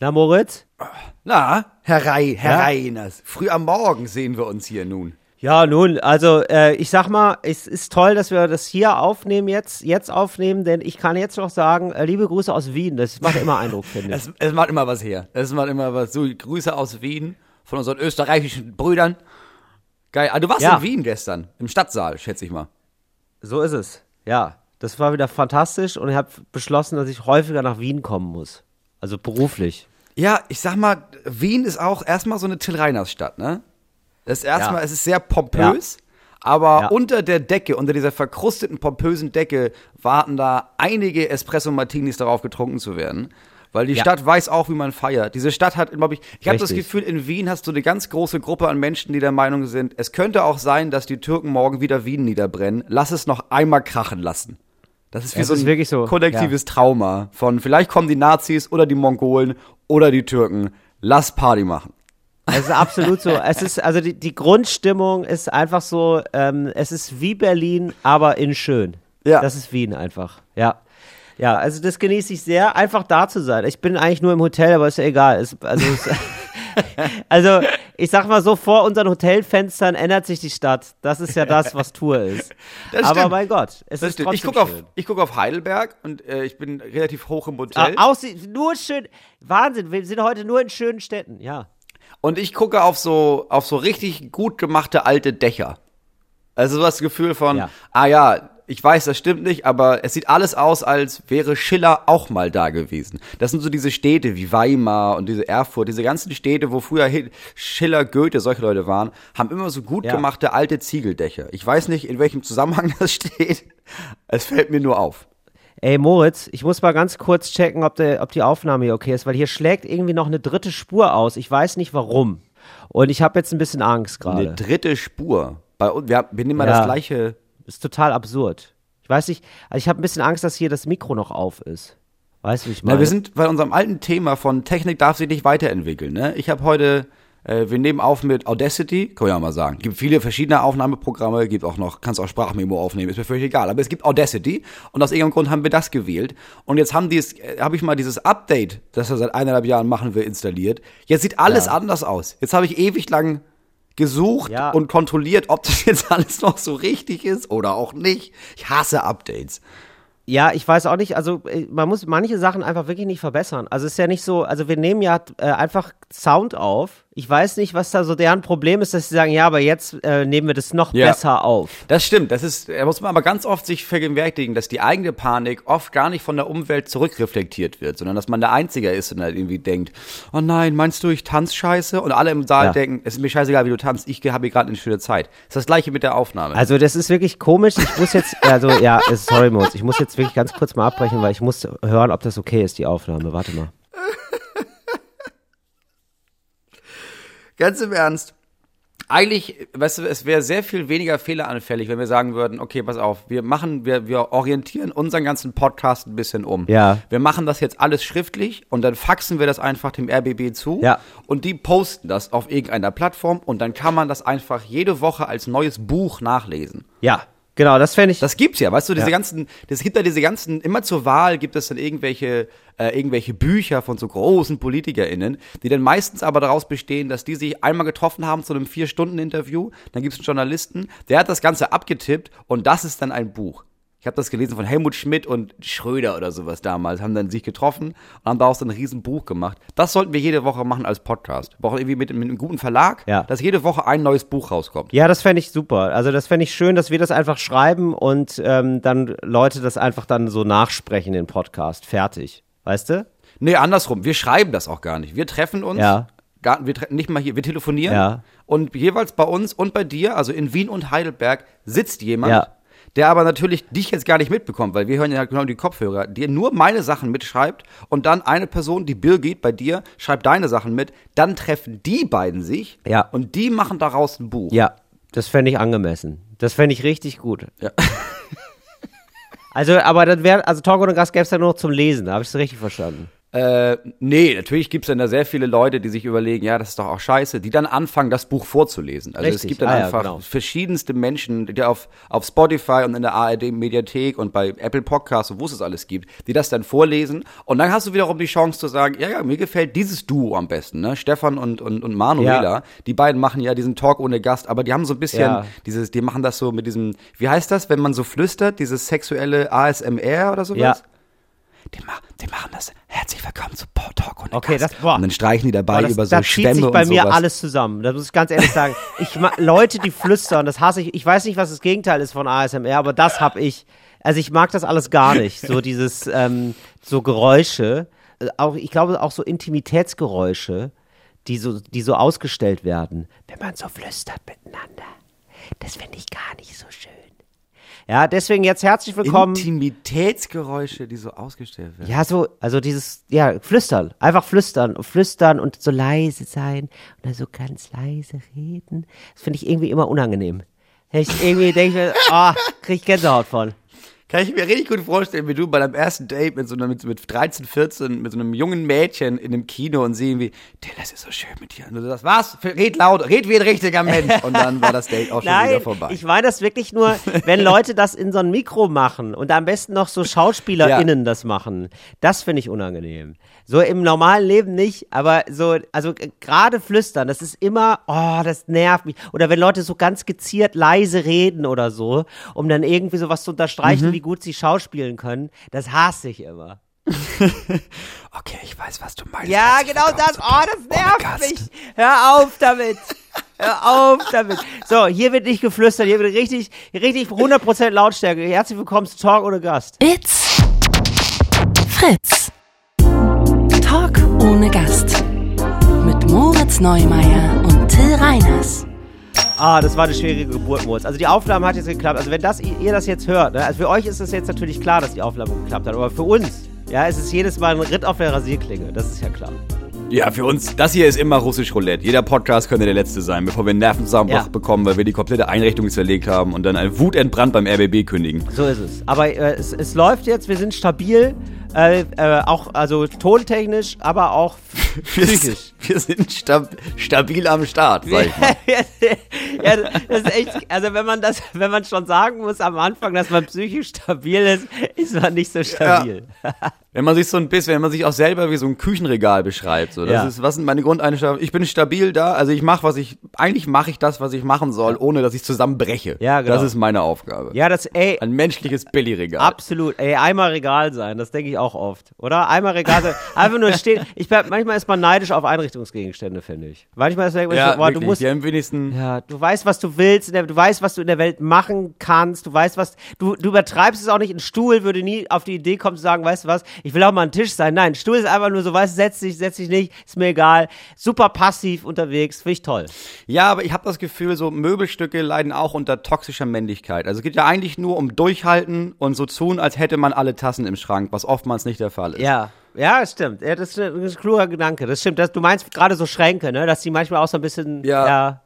Na, Moritz? Na, Herr, Rei, Herr Ja? Reiners, früh am Morgen sehen wir uns hier nun. Ja, nun, also äh, ich sag mal, es ist toll, dass wir das hier aufnehmen, jetzt, jetzt aufnehmen, denn ich kann jetzt noch sagen, äh, liebe Grüße aus Wien, das macht immer Eindruck, finde ich. Es, es macht immer was her. Es macht immer was. So, Grüße aus Wien von unseren österreichischen Brüdern. Geil. Ah, du warst Ja. in Wien gestern, im Stadtsaal, schätze ich mal. So ist es. Ja, das war wieder fantastisch und ich habe beschlossen, dass ich häufiger nach Wien kommen muss. Also beruflich. Ja, ich sag mal, Wien ist auch erstmal so eine Till Reiners Stadt, ne? Das ist erstmal, Ja. es ist sehr pompös, aber Ja. unter der Decke, unter dieser verkrusteten, pompösen Decke warten da einige Espresso Martinis darauf getrunken zu werden. Weil die Ja. Stadt weiß auch, wie man feiert. Diese Stadt hat, glaube ich, ich habe das. Gefühl, in Wien hast du eine ganz große Gruppe an Menschen, die der Meinung sind, es könnte auch sein, dass die Türken morgen wieder Wien niederbrennen. Lass es noch einmal krachen lassen. Das ist wie Es so ein so, kollektives Trauma von vielleicht kommen die Nazis oder die Mongolen oder die Türken. Lass Party machen. Es ist absolut so. Es ist, also die, die Grundstimmung ist einfach so, ähm, es ist wie Berlin, aber in schön. Ja. Das ist Wien einfach. Ja. Ja, also das genieße ich sehr, einfach da zu sein. Ich bin eigentlich nur im Hotel, aber ist ja egal. Es, also, es, also, ich sag mal so, vor unseren Hotelfenstern ändert sich die Stadt. Das ist ja das, was Tour ist. Das aber stimmt. mein Gott, es Das ist stimmt. Ich trotzdem gucke auf, schön. ich guck auf Heidelberg und äh, ich bin relativ hoch im Ah, Hotel. aussieht, nur schön, Wahnsinn, wir sind heute nur in schönen Städten, ja. Und ich gucke auf so, auf so richtig gut gemachte alte Dächer. Also so das Gefühl von, Ja. ah ja, ich weiß, das stimmt nicht, aber es sieht alles aus, als wäre Schiller auch mal da gewesen. Das sind so diese Städte wie Weimar und diese Erfurt, diese ganzen Städte, wo früher Hi- Schiller, Goethe, solche Leute waren, haben immer so gut Ja. gemachte alte Ziegeldächer. Ich weiß nicht, in welchem Zusammenhang das steht. Es fällt mir nur auf. Ey Moritz, ich muss mal ganz kurz checken, ob, der, ob die Aufnahme hier okay ist, weil hier schlägt irgendwie noch eine dritte Spur aus. Ich weiß nicht warum. Und ich habe jetzt ein bisschen Angst Eine gerade. dritte Spur. Bei uns, wir, wir nehmen mal Ja. das gleiche. Ist total absurd. Ich weiß nicht, also ich habe ein bisschen Angst, dass hier das Mikro noch auf ist. Weißt du, ich meine? Na, wir sind bei unserem alten Thema von Technik darf sich nicht weiterentwickeln. Ne? Ich habe heute, äh, wir nehmen auf mit Audacity, kann ich ja mal sagen. Gibt viele verschiedene Aufnahmeprogramme, gibt auch noch, kannst auch Sprachmemo aufnehmen, ist mir völlig egal. Aber es gibt Audacity und aus irgendeinem Grund haben wir das gewählt. Und jetzt haben die es, äh, habe ich mal dieses Update, das wir seit eineinhalb Jahren machen, wir installiert. Jetzt sieht alles Ja. anders aus. Jetzt habe ich ewig lang gesucht Ja. und kontrolliert, ob das jetzt alles noch so richtig ist oder auch nicht. Ich hasse Updates. Ja, ich weiß auch nicht, also äh, man muss manche Sachen einfach wirklich nicht verbessern. Also es ist ja nicht so, also wir nehmen ja äh, einfach Sound auf. Ich weiß nicht, was da so deren Problem ist, dass sie sagen, ja, aber jetzt äh, nehmen wir das noch Ja. besser auf. Das stimmt, das ist, da muss man aber ganz oft sich vergegenwärtigen, dass die eigene Panik oft gar nicht von der Umwelt zurückreflektiert wird, sondern dass man der Einzige ist und halt irgendwie denkt, oh nein, meinst du, ich tanz scheiße? Und alle im Saal Ja. denken, es ist mir scheißegal, wie du tanzt, ich habe hier gerade eine schöne Zeit. Das ist das gleiche mit der Aufnahme. Also das ist wirklich komisch. Ich muss jetzt, also ja, sorry Moritz, ich muss jetzt wirklich ganz kurz mal abbrechen, weil ich muss hören, ob das okay ist, die Aufnahme. Warte mal. Ganz im Ernst. Eigentlich, weißt du, es wäre sehr viel weniger fehleranfällig, wenn wir sagen würden, okay, pass auf, wir machen, wir, wir orientieren unseren ganzen Podcast ein bisschen um. Ja. Wir machen das jetzt alles schriftlich und dann faxen wir das einfach dem RBB zu. Ja. Und die posten das auf irgendeiner Plattform und dann kann man das einfach jede Woche als neues Buch nachlesen. Ja, genau, das fände ich. Das gibt's ja, weißt du, diese Ja. ganzen, das gibt ja diese ganzen, immer zur Wahl gibt es dann irgendwelche, äh, irgendwelche Bücher von so großen PolitikerInnen, die dann meistens aber daraus bestehen, dass die sich einmal getroffen haben zu einem Vier-Stunden-Interview, dann gibt's einen Journalisten, der hat das Ganze abgetippt und das ist dann ein Buch. Ich habe das gelesen von Helmut Schmidt und Schröder oder sowas damals, haben dann sich getroffen und haben daraus ein riesen Buch gemacht. Das sollten wir jede Woche machen als Podcast. Wir brauchen irgendwie mit, mit einem guten Verlag, Ja. dass jede Woche ein neues Buch rauskommt. Ja, das fände ich super. Also das fände ich schön, dass wir das einfach schreiben und ähm, dann Leute das einfach dann so nachsprechen in Podcast. Fertig. Weißt du? Nee, andersrum. Wir schreiben das auch gar nicht. Wir treffen uns. Ja. Gar, wir tre nicht mal hier. Wir telefonieren. Ja. Und jeweils bei uns und bei dir, also in Wien und Heidelberg, sitzt jemand, Ja. Der aber natürlich dich jetzt gar nicht mitbekommt, weil wir hören ja genau die Kopfhörer, die nur meine Sachen mitschreibt und dann eine Person, die Birgit bei dir, schreibt deine Sachen mit. Dann treffen die beiden sich Ja. und die machen daraus ein Buch. Ja, das fände ich angemessen. Das fände ich richtig gut. Ja. Also, aber dann wäre, also Talk und Gast gäbe es ja nur noch zum Lesen, da habe ich es richtig verstanden. Äh, nee, natürlich gibt's dann da sehr viele Leute, die sich überlegen, ja, das ist doch auch scheiße, die dann anfangen, das Buch vorzulesen. Also es Richtig. gibt dann Ah, ja, einfach genau. verschiedenste Menschen, die auf, auf Spotify und in der ARD-Mediathek und bei Apple Podcasts und wo es es alles gibt, die das dann vorlesen. Und dann hast du wiederum die Chance zu sagen, ja, ja, mir gefällt dieses Duo am besten, ne? Stefan und, und, und Manuela. Ja. Die beiden machen ja diesen Talk ohne Gast, aber die haben so ein bisschen Ja. dieses, die machen das so mit diesem, wie heißt das, wenn man so flüstert, dieses sexuelle ASMR oder sowas? Ja. Die, ma die machen das. Herzlich willkommen zu Po- Talk ohne Okay, Gast. das- boah. und dann streichen die dabei Aber das, über so da zieht Schwämme sich bei und mir alles zusammen. Das muss ich ganz ehrlich sagen. Ich Leute, die flüstern, das hasse ich. Ich weiß nicht, was das Gegenteil ist von ASMR, aber das hab ich. Also ich mag das alles gar nicht. So dieses, ähm, so Geräusche, äh, auch ich glaube auch so Intimitätsgeräusche, die so, die so ausgestellt werden, wenn man so flüstert miteinander. Das finde ich gar nicht so schön. Ja, deswegen jetzt herzlich willkommen. Intimitätsgeräusche, die so ausgestellt werden. Ja, so, also dieses, ja, flüstern. Einfach flüstern. Flüstern und so leise sein und dann so ganz leise reden. Das finde ich irgendwie immer unangenehm. Ich irgendwie denke ich mir, oh, krieg ich Gänsehaut von. Kann ich mir richtig gut vorstellen, wie du bei deinem ersten Date mit so einer, mit, mit 13, 14, mit so einem jungen Mädchen in einem Kino und sie irgendwie, das ist so schön mit dir. Und du sagst, was? Red laut, red wie ein richtiger Mensch. Und dann war das Date auch schon wieder Nein, vorbei. ich meine das wirklich nur, wenn Leute das in so ein Mikro machen und am besten noch so SchauspielerInnen das machen. Das finde ich unangenehm. So im normalen Leben nicht, aber so, also gerade flüstern, das ist immer, oh, das nervt mich. Oder wenn Leute so ganz geziert leise reden oder so, um dann irgendwie sowas zu unterstreichen, wie gut sie schauspielen können, das hasse ich immer. okay, ich weiß, was du meinst. Ja, genau das. Oh, das nervt mich. Hör auf damit. Hör auf damit. So, hier wird nicht geflüstert, hier wird richtig, richtig 100% Lautstärke. Herzlich willkommen zu Talk ohne Gast. It's Fritz. Ohne Gast. Mit Moritz Neumeier und Till Reiners. Ah, das war eine schwierige Geburt, Moritz. Also die Aufnahme hat jetzt geklappt. Also wenn das, ihr das jetzt hört, ne? also für euch ist es jetzt natürlich klar, dass die Aufnahme geklappt hat, aber für uns, ja, es ist jedes Mal ein Ritt auf der Rasierklinge. Das ist ja klar. Ja, für uns, das hier ist immer russisch Roulette. Jeder Podcast könnte der letzte sein, bevor wir einen Nervenzusammenbruch Ja. bekommen, weil wir die komplette Einrichtung zerlegt haben und dann ein wutentbrannt beim RBB kündigen. So ist es. Aber äh, es, es läuft jetzt, wir sind stabil, äh, äh, auch also tontechnisch, aber auch psychisch. Wir sind stab stabil am Start, sag ich mal. ja, das ist echt, also wenn man das, wenn man schon sagen muss am Anfang, dass man psychisch stabil ist, ist man nicht so stabil. Wenn man sich so ein bisschen, wenn man sich auch selber wie so ein Küchenregal beschreibt, so, das Ja. ist, was sind meine Grundeinstellungen? Ich bin stabil da, also ich mache, was ich, eigentlich mache ich das, was ich machen soll, ohne dass ich zusammenbreche. Ja, genau. Das ist meine Aufgabe. Ja, das, ey, Ein menschliches Billigregal. absolut, ey, einmal Regal sein, das denke ich auch oft, oder? Einmal Regal sein, einfach nur stehen. Ich, manchmal ist man neidisch auf Einrichtungsgegenstände, finde ich. Manchmal ist man ja, so, boah, du musst, am wenigsten. Ja, du weißt, was du willst, der, du weißt, was du in der Welt machen kannst, du weißt, was, du, du übertreibst es auch nicht, ein Stuhl würde nie auf die Idee kommen zu sagen, weißt du was, ich will auch mal ein Tisch sein. Nein, ein Stuhl ist einfach nur so, weißt du, setz dich, setz dich nicht, ist mir egal. Super passiv unterwegs, finde ich toll. Ja, aber ich habe das Gefühl, so Möbelstücke leiden auch unter toxischer Männlichkeit. Also es geht ja eigentlich nur um Durchhalten und so tun, als hätte man alle Tassen im Schrank, was oftmals nicht der Fall ist. Ja. Ja, das stimmt. Ja, das ist ein, kluger Gedanke. Das stimmt. Das, du meinst gerade so Schränke, ne? Dass die manchmal auch so ein bisschen, Ja. ja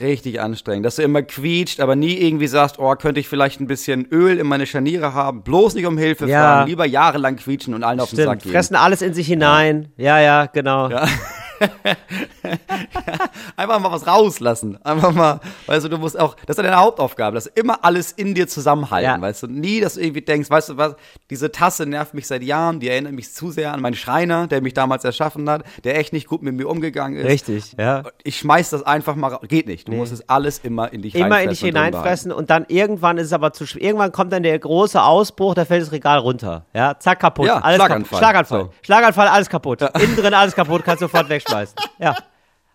Richtig anstrengend, dass du immer quietscht, aber nie irgendwie sagst, oh, könnte ich vielleicht ein bisschen Öl in meine Scharniere haben, bloß nicht um Hilfe Ja. fragen, lieber jahrelang quietschen und allen auf den Sack stimmt. gehen. Fressen alles in sich hinein. Ja, ja, genau. Ja. Einfach mal was rauslassen. Einfach mal, weißt du, du musst auch, das ist ja deine Hauptaufgabe, dass immer alles in dir zusammenhalten, Ja. weißt du, nie, dass du irgendwie denkst, weißt du was, diese Tasse nervt mich seit Jahren, die erinnert mich zu sehr an meinen Schreiner, der mich damals erschaffen hat, der echt nicht gut mit mir umgegangen ist. Richtig, ja. Ich schmeiß das einfach mal, ra- geht nicht. Du musst es alles immer in dich immer in dich hineinfressen und dann irgendwann ist es aber zu schwer. Irgendwann kommt dann der große Ausbruch, da fällt das Regal runter. Ja, zack, kaputt. Ja, alles Schlaganfall. Kaputt. Schlaganfall. So. Schlaganfall, alles kaputt. Innen drin alles kaputt, kannst sofort wegschmeißen. Ja.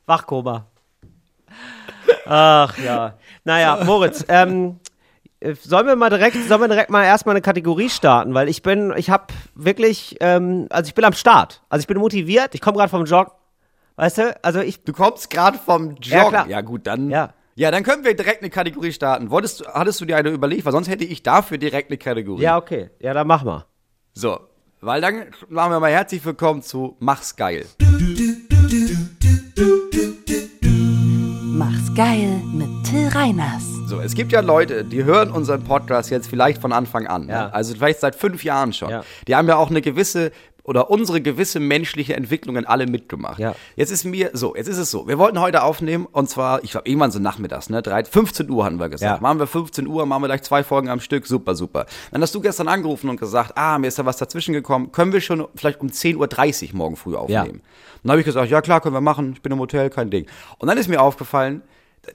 Wachkoma. Ach ja. Naja, Moritz, ähm, äh, Sollen wir mal direkt, sollen wir direkt mal erstmal eine Kategorie starten, weil ich bin, ich habe wirklich, ähm, also ich bin am Start. Also ich bin motiviert, ich komme gerade vom Jog. Weißt du? Also ich, Du kommst gerade vom Joggen. Ja. Ja, gut, dann. Ja. Ja, dann können wir direkt eine Kategorie starten. Wolltest du, hattest du dir eine überlegt? Weil sonst hätte ich dafür direkt eine Kategorie. ja, okay. Ja, dann mach mal. So, weil dann machen wir mal herzlich willkommen zu Mach's geil. Mach's geil mit Till Reiners. So, es gibt ja Leute, die hören unseren Podcast jetzt vielleicht von Anfang an. Ja. Ne? Also vielleicht seit fünf Jahren schon. Ja. Die haben ja auch eine gewisse oder unsere gewisse menschliche Entwicklungen alle mitgemacht. Ja. Jetzt ist mir so, jetzt ist es so. Wir wollten heute aufnehmen und zwar, ich glaube, irgendwann so nachmittags, ne? Drei, 15 Uhr hatten wir gesagt. Ja. Machen wir 15 Uhr, machen wir gleich zwei Folgen am Stück, super, super. Dann hast du gestern angerufen und gesagt, ah, mir ist da was dazwischen gekommen, können wir schon vielleicht um 10.30 Uhr morgen früh aufnehmen? Und dann habe ich gesagt, ja klar, können wir machen, ich bin im Hotel, kein Ding. Und dann ist mir aufgefallen,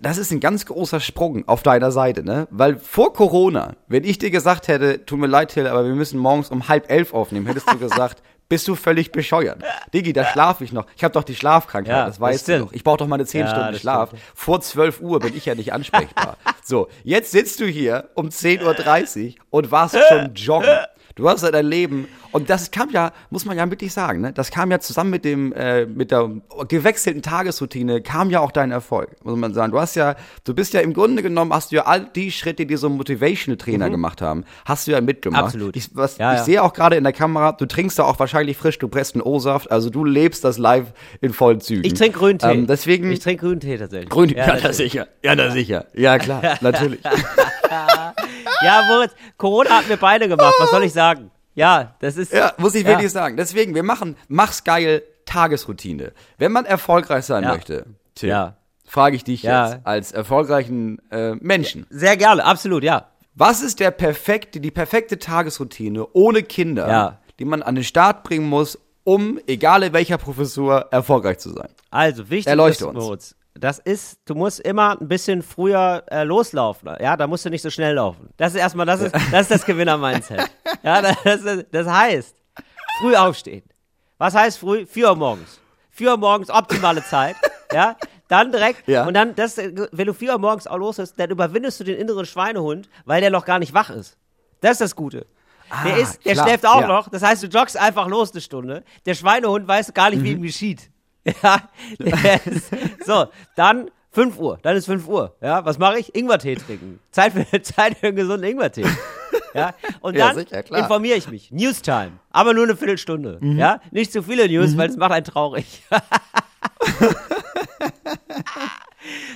das ist ein ganz großer Sprung auf deiner Seite, ne? Weil vor Corona, wenn ich dir gesagt hätte, tut mir leid, Till, aber wir müssen morgens um halb elf aufnehmen, hättest du gesagt, bist du völlig bescheuert. Digi, da schlafe ich noch. Ich habe doch die Schlafkrankheit, Ja, das das weißt du stimmt. doch. Ich brauche doch meine zehn Ja, Stunden das Schlaf. stimmt. Vor 12 Uhr bin ich ja nicht ansprechbar. so, jetzt sitzt du hier um 10.30 Uhr und warst schon joggen. Du hast ja dein Leben und das kam ja, muss man ja wirklich sagen, ne? Das kam ja zusammen mit dem äh, mit der gewechselten Tagesroutine kam ja auch dein Erfolg, muss man sagen. Du hast ja, du bist ja im Grunde genommen hast du ja all die Schritte, die so Motivational Trainer gemacht haben, hast du ja mitgemacht. Mhm. Absolut. Ich, was, Ja, ich ja. sehe auch gerade in der Kamera, du trinkst da auch wahrscheinlich frisch, du presst einen O-Saft, also du lebst das live in vollen Zügen. Ich trinke Grüntee. Ähm, deswegen ich trinke Grüntee tatsächlich. Grün, ja, Ja, natürlich. sicher. Ja, na sicher. Ja, klar, natürlich. ja, Moritz, Corona hat mir beide gemacht. Was soll ich sagen? Ja, das ist. Ja, muss ich Ja. wirklich sagen. Deswegen, wir machen Mach's geil Tagesroutine. Wenn man erfolgreich sein Ja. möchte, Tim, Ja. frage ich dich Ja. jetzt als erfolgreichen äh, Menschen. Sehr gerne, absolut, ja. Was ist der perfekte, die perfekte Tagesroutine ohne Kinder, die man an den Start bringen muss, um, egal in welcher Professur, erfolgreich zu sein? Also, wichtig Erleuchte ist, uns. Das ist, du musst immer ein bisschen früher äh, loslaufen. Ja, da musst du nicht so schnell laufen. Das ist erstmal, das ist das, ist das Gewinner-Mindset. ja, das, das, das heißt, früh aufstehen. Was heißt früh? 4 Uhr morgens. 4 Uhr morgens, optimale Zeit. ja, dann direkt, Ja. und dann, das, wenn du 4 Uhr morgens auch los bist, dann überwindest du den inneren Schweinehund, weil der noch gar nicht wach ist. Das ist das Gute. der ist, der klar, schläft auch ja. noch. Das heißt, du joggst einfach los eine Stunde. Der Schweinehund weiß gar nicht, wie ihm geschieht. Ja, der ist, so, dann 5 Uhr, dann ist 5 Uhr. Ja, was mache ich? Ingwertee trinken. Zeit für, Zeit für einen gesunden Ingwertee. Ja, und Ja, dann sicher, klar. informiere ich mich. Newstime. Aber nur eine Viertelstunde. Ja, nicht zu viele News, weil es macht einen traurig.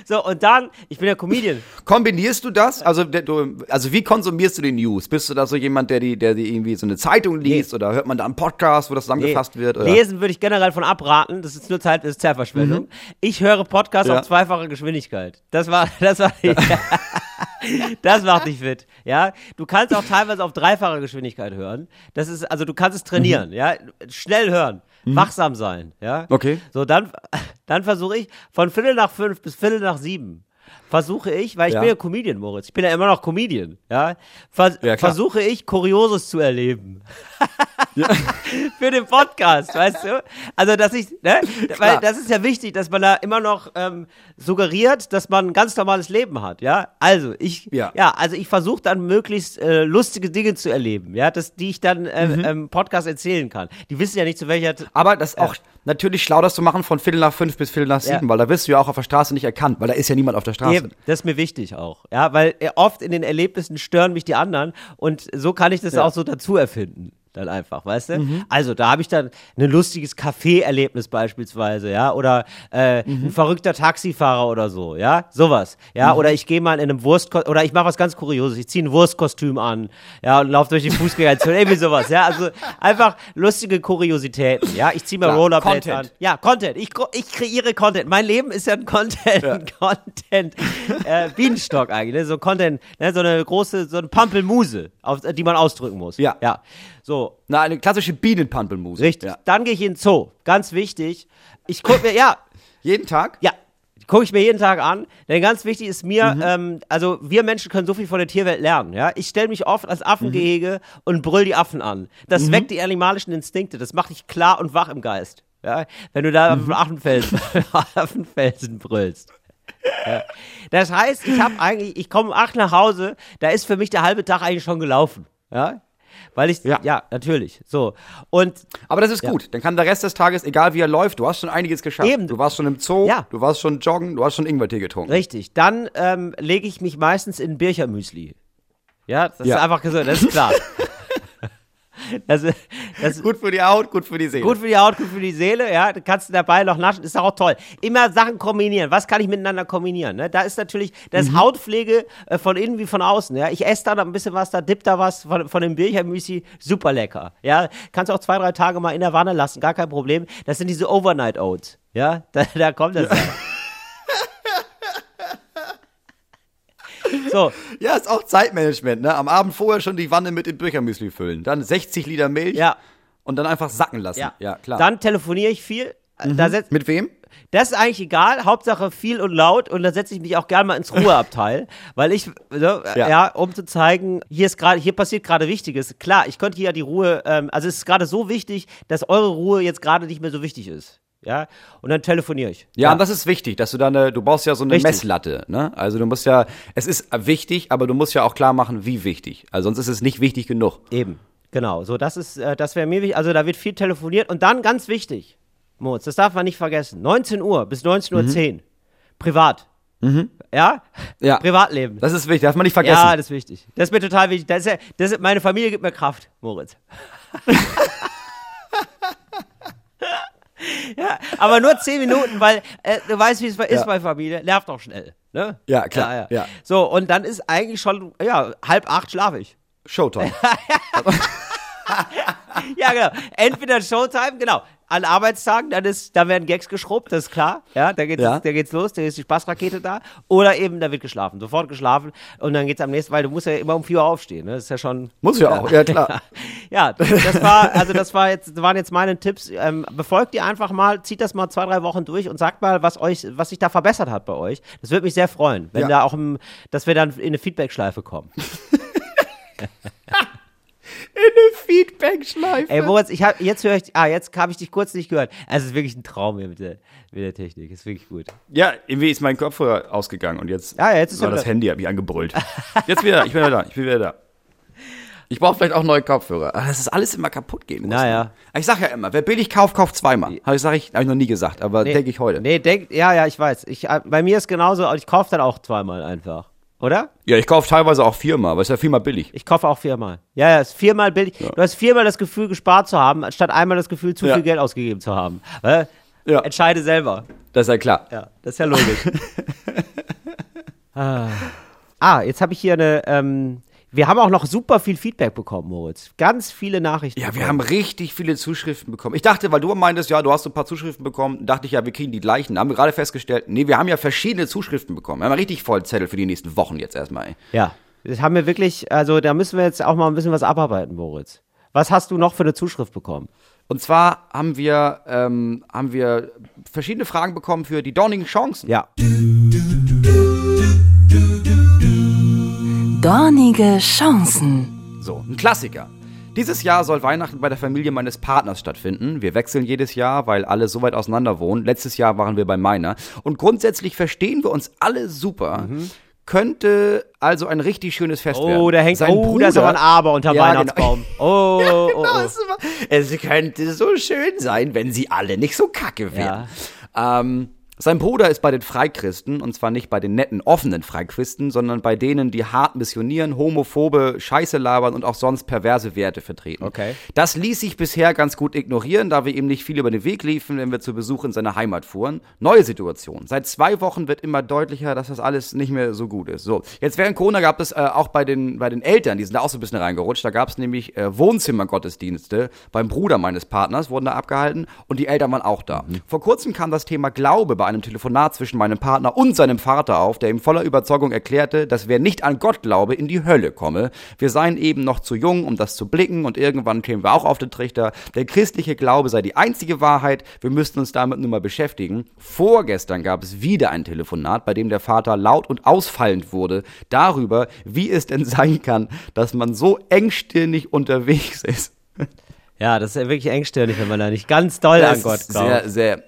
so, und dann, ich bin ja Comedian. Kombinierst du das? Also, du, also wie konsumierst du die News? Bist du da so jemand, der die, der die irgendwie so eine Zeitung liest oder hört man da einen Podcast, wo das zusammengefasst wird? Oder? Lesen würde ich generell von abraten. Das ist nur Zeit, das ist Zeitverschwendung. Ich höre Podcasts Mhm. Ja. auf zweifache Geschwindigkeit. Das war, das war, das macht dich fit. Ja, du kannst auch teilweise auf dreifache Geschwindigkeit hören. Das ist, also du kannst es trainieren. Ja, schnell hören, wachsam sein. Ja. Mhm. Okay. So dann, dann versuche ich von Viertel nach fünf bis Viertel nach sieben. Versuche ich, weil ich Ja. bin ja Comedian, Moritz. Ich bin ja immer noch Comedian. Ja, Vers Ja, versuche ich Kurioses zu erleben für den Podcast, weißt du? Also, dass ich, ne? Weil das ist ja wichtig, dass man da immer noch ähm, suggeriert, dass man ein ganz normales Leben hat, ja? Also, ich, Ja. ja, also ich versuche dann möglichst äh, lustige Dinge zu erleben, ja, das, die ich dann ähm, Mhm. im Podcast erzählen kann. Die wissen ja nicht, zu welcher. Aber das auch natürlich schlau, das zu machen von Viertel nach fünf bis Viertel nach Ja. sieben, weil da wirst du ja auch auf der Straße nicht erkannt, weil da ist ja niemand auf der Straße. Eben, das ist mir wichtig auch, ja, weil äh, oft in den Erlebnissen stören mich die anderen und so kann ich das Ja. auch so dazu erfinden. Dann einfach, weißt du? Also da habe ich dann ein lustiges Café-Erlebnis beispielsweise, ja, oder äh, ein verrückter Taxifahrer oder so, ja, sowas, ja, oder ich gehe mal in einem Wurst oder ich mache was ganz Kurioses, ich ziehe ein Wurstkostüm an, ja, und laufe durch die Fußgängerzone, irgendwie sowas, ja, also einfach lustige Kuriositäten, ja, ich ziehe mir Klar, Rollerblades an, ja, Content. Ich, ich kreiere Content. Mein Leben ist ja ein Content, ein Content, äh, Bienenstock eigentlich, ne? so Content, ne? so eine große, so eine Pampelmuse, auf, die man ausdrücken muss. Ja. Ja. So, Na, eine klassische Bienenpampelmuse. richtig. Ja. Dann gehe ich in den Zoo. Ganz wichtig. Ich gucke mir, ja, Jeden Tag? ja, gucke ich mir jeden Tag an. Denn ganz wichtig ist mir, Mhm. ähm, also wir Menschen können so viel von der Tierwelt lernen. Ja, ich stelle mich oft als Affengehege Mhm. und brüll die Affen an. Das weckt die animalischen Instinkte. Das macht dich klar und wach im Geist. Ja, wenn du da Mhm. auf dem Affenfelsen, Affenfelsen brüllst. Ja. Das heißt, ich habe eigentlich, ich komme um acht nach Hause, da ist für mich der halbe Tag eigentlich schon gelaufen. Ja, weil ich, ja, Ja. natürlich. So und Aber das ist gut. Dann kann der Rest des Tages, egal wie er läuft, du hast schon einiges geschafft. Eben. Du warst schon im Zoo, Ja. du warst schon joggen, du hast schon Ingwertee getrunken. Richtig. Dann ähm, lege ich mich meistens in Birchermüsli. Ja, das Ja. ist einfach gesund, das ist klar. Das, das, Gut für die Haut, gut für die Seele. Gut für die Haut, gut für die Seele, ja. Du kannst dabei noch naschen, ist auch toll. Immer Sachen kombinieren. Was kann ich miteinander kombinieren? Ne? Da ist natürlich, da ist Hautpflege äh, von innen wie von außen. Ja? Ich esse da noch ein bisschen was, da dippt da was von, von dem Birchermüsli, super lecker. Ja, kannst auch zwei, drei Tage mal in der Wanne lassen, gar kein Problem. Das sind diese Overnight Oats. Ja, da, da kommt das. Ja. so, Ja, ist auch Zeitmanagement, ne? Am Abend vorher schon die Wanne mit dem Büchermüsli füllen. Dann 60 Liter Milch ja, und dann einfach sacken lassen. ja. ja klar. Dann telefoniere ich viel. Da setz, mit wem? Das ist eigentlich egal, Hauptsache viel und laut und da setze ich mich auch gerne mal ins Ruheabteil, weil ich, ne, ja. Ja. um zu zeigen, hier ist gerade, hier passiert gerade Wichtiges. Klar, ich könnte hier ja die Ruhe, ähm, also es ist gerade so wichtig, dass eure Ruhe jetzt gerade nicht mehr so wichtig ist. Ja, und dann telefoniere ich. Ja, und das ist wichtig, dass du da eine, du brauchst ja so eine Richtig. Messlatte, ne? Also du musst ja, es ist wichtig, aber du musst ja auch klar machen, wie wichtig. Also sonst ist es nicht wichtig genug. Eben, genau. So, das ist, äh, das wäre mir wichtig. Also da wird viel telefoniert und dann ganz wichtig, Moritz, das darf man nicht vergessen. 19 Uhr bis 19.10 Uhr. Privat. Ja? Ja. Privatleben. Das ist wichtig, darf man nicht vergessen. Ja, das ist wichtig. Das ist mir total wichtig. Das ist, ja, das ist, meine Familie gibt mir Kraft, Moritz. ja, aber nur 10 Minuten, weil äh, du weißt, wie es ist Ja. bei Familie. Nervt auch schnell. Ne? Ja, klar, ja. So, und dann ist eigentlich schon, ja, halb acht schlafe ich. Showtime. Ja, genau. Entweder Showtime, genau. An Arbeitstagen, dann ist, da werden Gags geschrubbt, das ist klar. Ja, da geht's, Ja. da geht's los, da ist die Spaßrakete da. Oder eben, da wird geschlafen, sofort geschlafen. Und dann geht's am nächsten, weil du musst ja immer um 4 Uhr aufstehen, ne? Das ist ja schon. Muss ja auch, ja klar. Ja, das war, also das war jetzt, waren jetzt meine Tipps. Ähm, befolgt ihr einfach mal, zieht das mal zwei, drei Wochen durch und sagt mal, was euch, was sich da verbessert hat bei euch. Das würde mich sehr freuen, wenn Ja. da auch, im, dass wir dann in eine Feedback-Schleife kommen. eine Feedback-Schleife. Ey, Moritz, ich hab, jetzt höre ich, ah, jetzt habe ich dich kurz nicht gehört. Also, es ist wirklich ein Traum hier mit der, mit der Technik. Ist wirklich gut. Ja, irgendwie ist mein Kopfhörer ausgegangen und jetzt, Ja, ja, jetzt ist war das wieder- Handy, hat mich angebrüllt. Jetzt wieder, ich bin wieder da, ich bin wieder da. Ich brauche vielleicht auch neue Kopfhörer. Das ist alles immer kaputt gehen muss. Naja. ne? Ich sag ja immer, wer billig kauft, kauft zweimal. Habe ich, sag ich, hab ich noch nie gesagt, aber denke ich heute. Nee, denk, ja, ja, ich weiß. Ich, äh, bei mir ist genauso, ich kaufe dann auch zweimal einfach. Oder? Ja, ich kaufe teilweise auch viermal, weil es ja viermal billig. Ich kaufe auch viermal. Ja, ja, ist viermal billig. Du hast viermal das Gefühl, gespart zu haben, anstatt einmal das Gefühl, zu Ja. viel Geld ausgegeben zu haben. Äh? Ja. Entscheide selber. Das ist ja klar. Ja, das ist ja logisch. ah. ah, jetzt habe ich hier eine. Ähm, wir haben auch noch super viel Feedback bekommen, Moritz. Ganz viele Nachrichten. Ja, wir bekommen. haben richtig viele Zuschriften bekommen. Ich dachte, weil du meintest, ja, du hast so ein paar Zuschriften bekommen, dachte ich ja, wir kriegen die gleichen. Da haben wir gerade festgestellt, nee, wir haben ja verschiedene Zuschriften bekommen. Wir haben richtig voll Zettel für die nächsten Wochen jetzt erstmal. ey. Ja, das haben wir wirklich, also da müssen wir jetzt auch mal ein bisschen was abarbeiten, Moritz. Was hast du noch für eine Zuschrift bekommen? Und zwar haben wir, ähm, haben wir verschiedene Fragen bekommen für die dornigen Chancen. Ja. Dornige Chancen. So, ein Klassiker. Dieses Jahr soll Weihnachten bei der Familie meines Partners stattfinden. Wir wechseln jedes Jahr, weil alle so weit auseinander wohnen. Letztes Jahr waren wir bei meiner. Und grundsätzlich verstehen wir uns alle super. Könnte also ein richtig schönes Fest werden. Oh, da hängt, Sein oh, ist aber ein Aber unterm Ja, genau. Weihnachtsbaum. Oh, oh, oh. Das ist immer- Es könnte so schön sein, wenn sie alle nicht so kacke wären. Ähm, sein Bruder ist bei den Freikristen, und zwar nicht bei den netten, offenen Freikristen, sondern bei denen, die hart missionieren, homophobe Scheiße labern und auch sonst perverse Werte vertreten. Okay. Das ließ sich bisher ganz gut ignorieren, da wir ihm nicht viel über den Weg liefen, wenn wir zu Besuch in seine Heimat fuhren. Neue Situation. Seit zwei Wochen wird immer deutlicher, dass das alles nicht mehr so gut ist. So, jetzt während Corona gab es äh, auch bei den, bei den Eltern, die sind da auch so ein bisschen reingerutscht, da gab es nämlich äh, Wohnzimmergottesdienste beim Bruder meines Partners, wurden da abgehalten und die Eltern waren auch da. Vor kurzem kam das Thema Glaube bei einem Telefonat zwischen meinem Partner und seinem Vater auf, der ihm voller Überzeugung erklärte, dass wer nicht an Gott glaube, in die Hölle komme. Wir seien eben noch zu jung, um das zu blicken und irgendwann kämen wir auch auf den Trichter. Der christliche Glaube sei die einzige Wahrheit, wir müssten uns damit nun mal beschäftigen. Vorgestern gab es wieder ein Telefonat, bei dem der Vater laut und ausfallend wurde darüber, wie es denn sein kann, dass man so engstirnig unterwegs ist. Ja, das ist ja wirklich engstirnig, wenn man da nicht ganz doll an Das Gott ist glaubt. Sehr, sehr.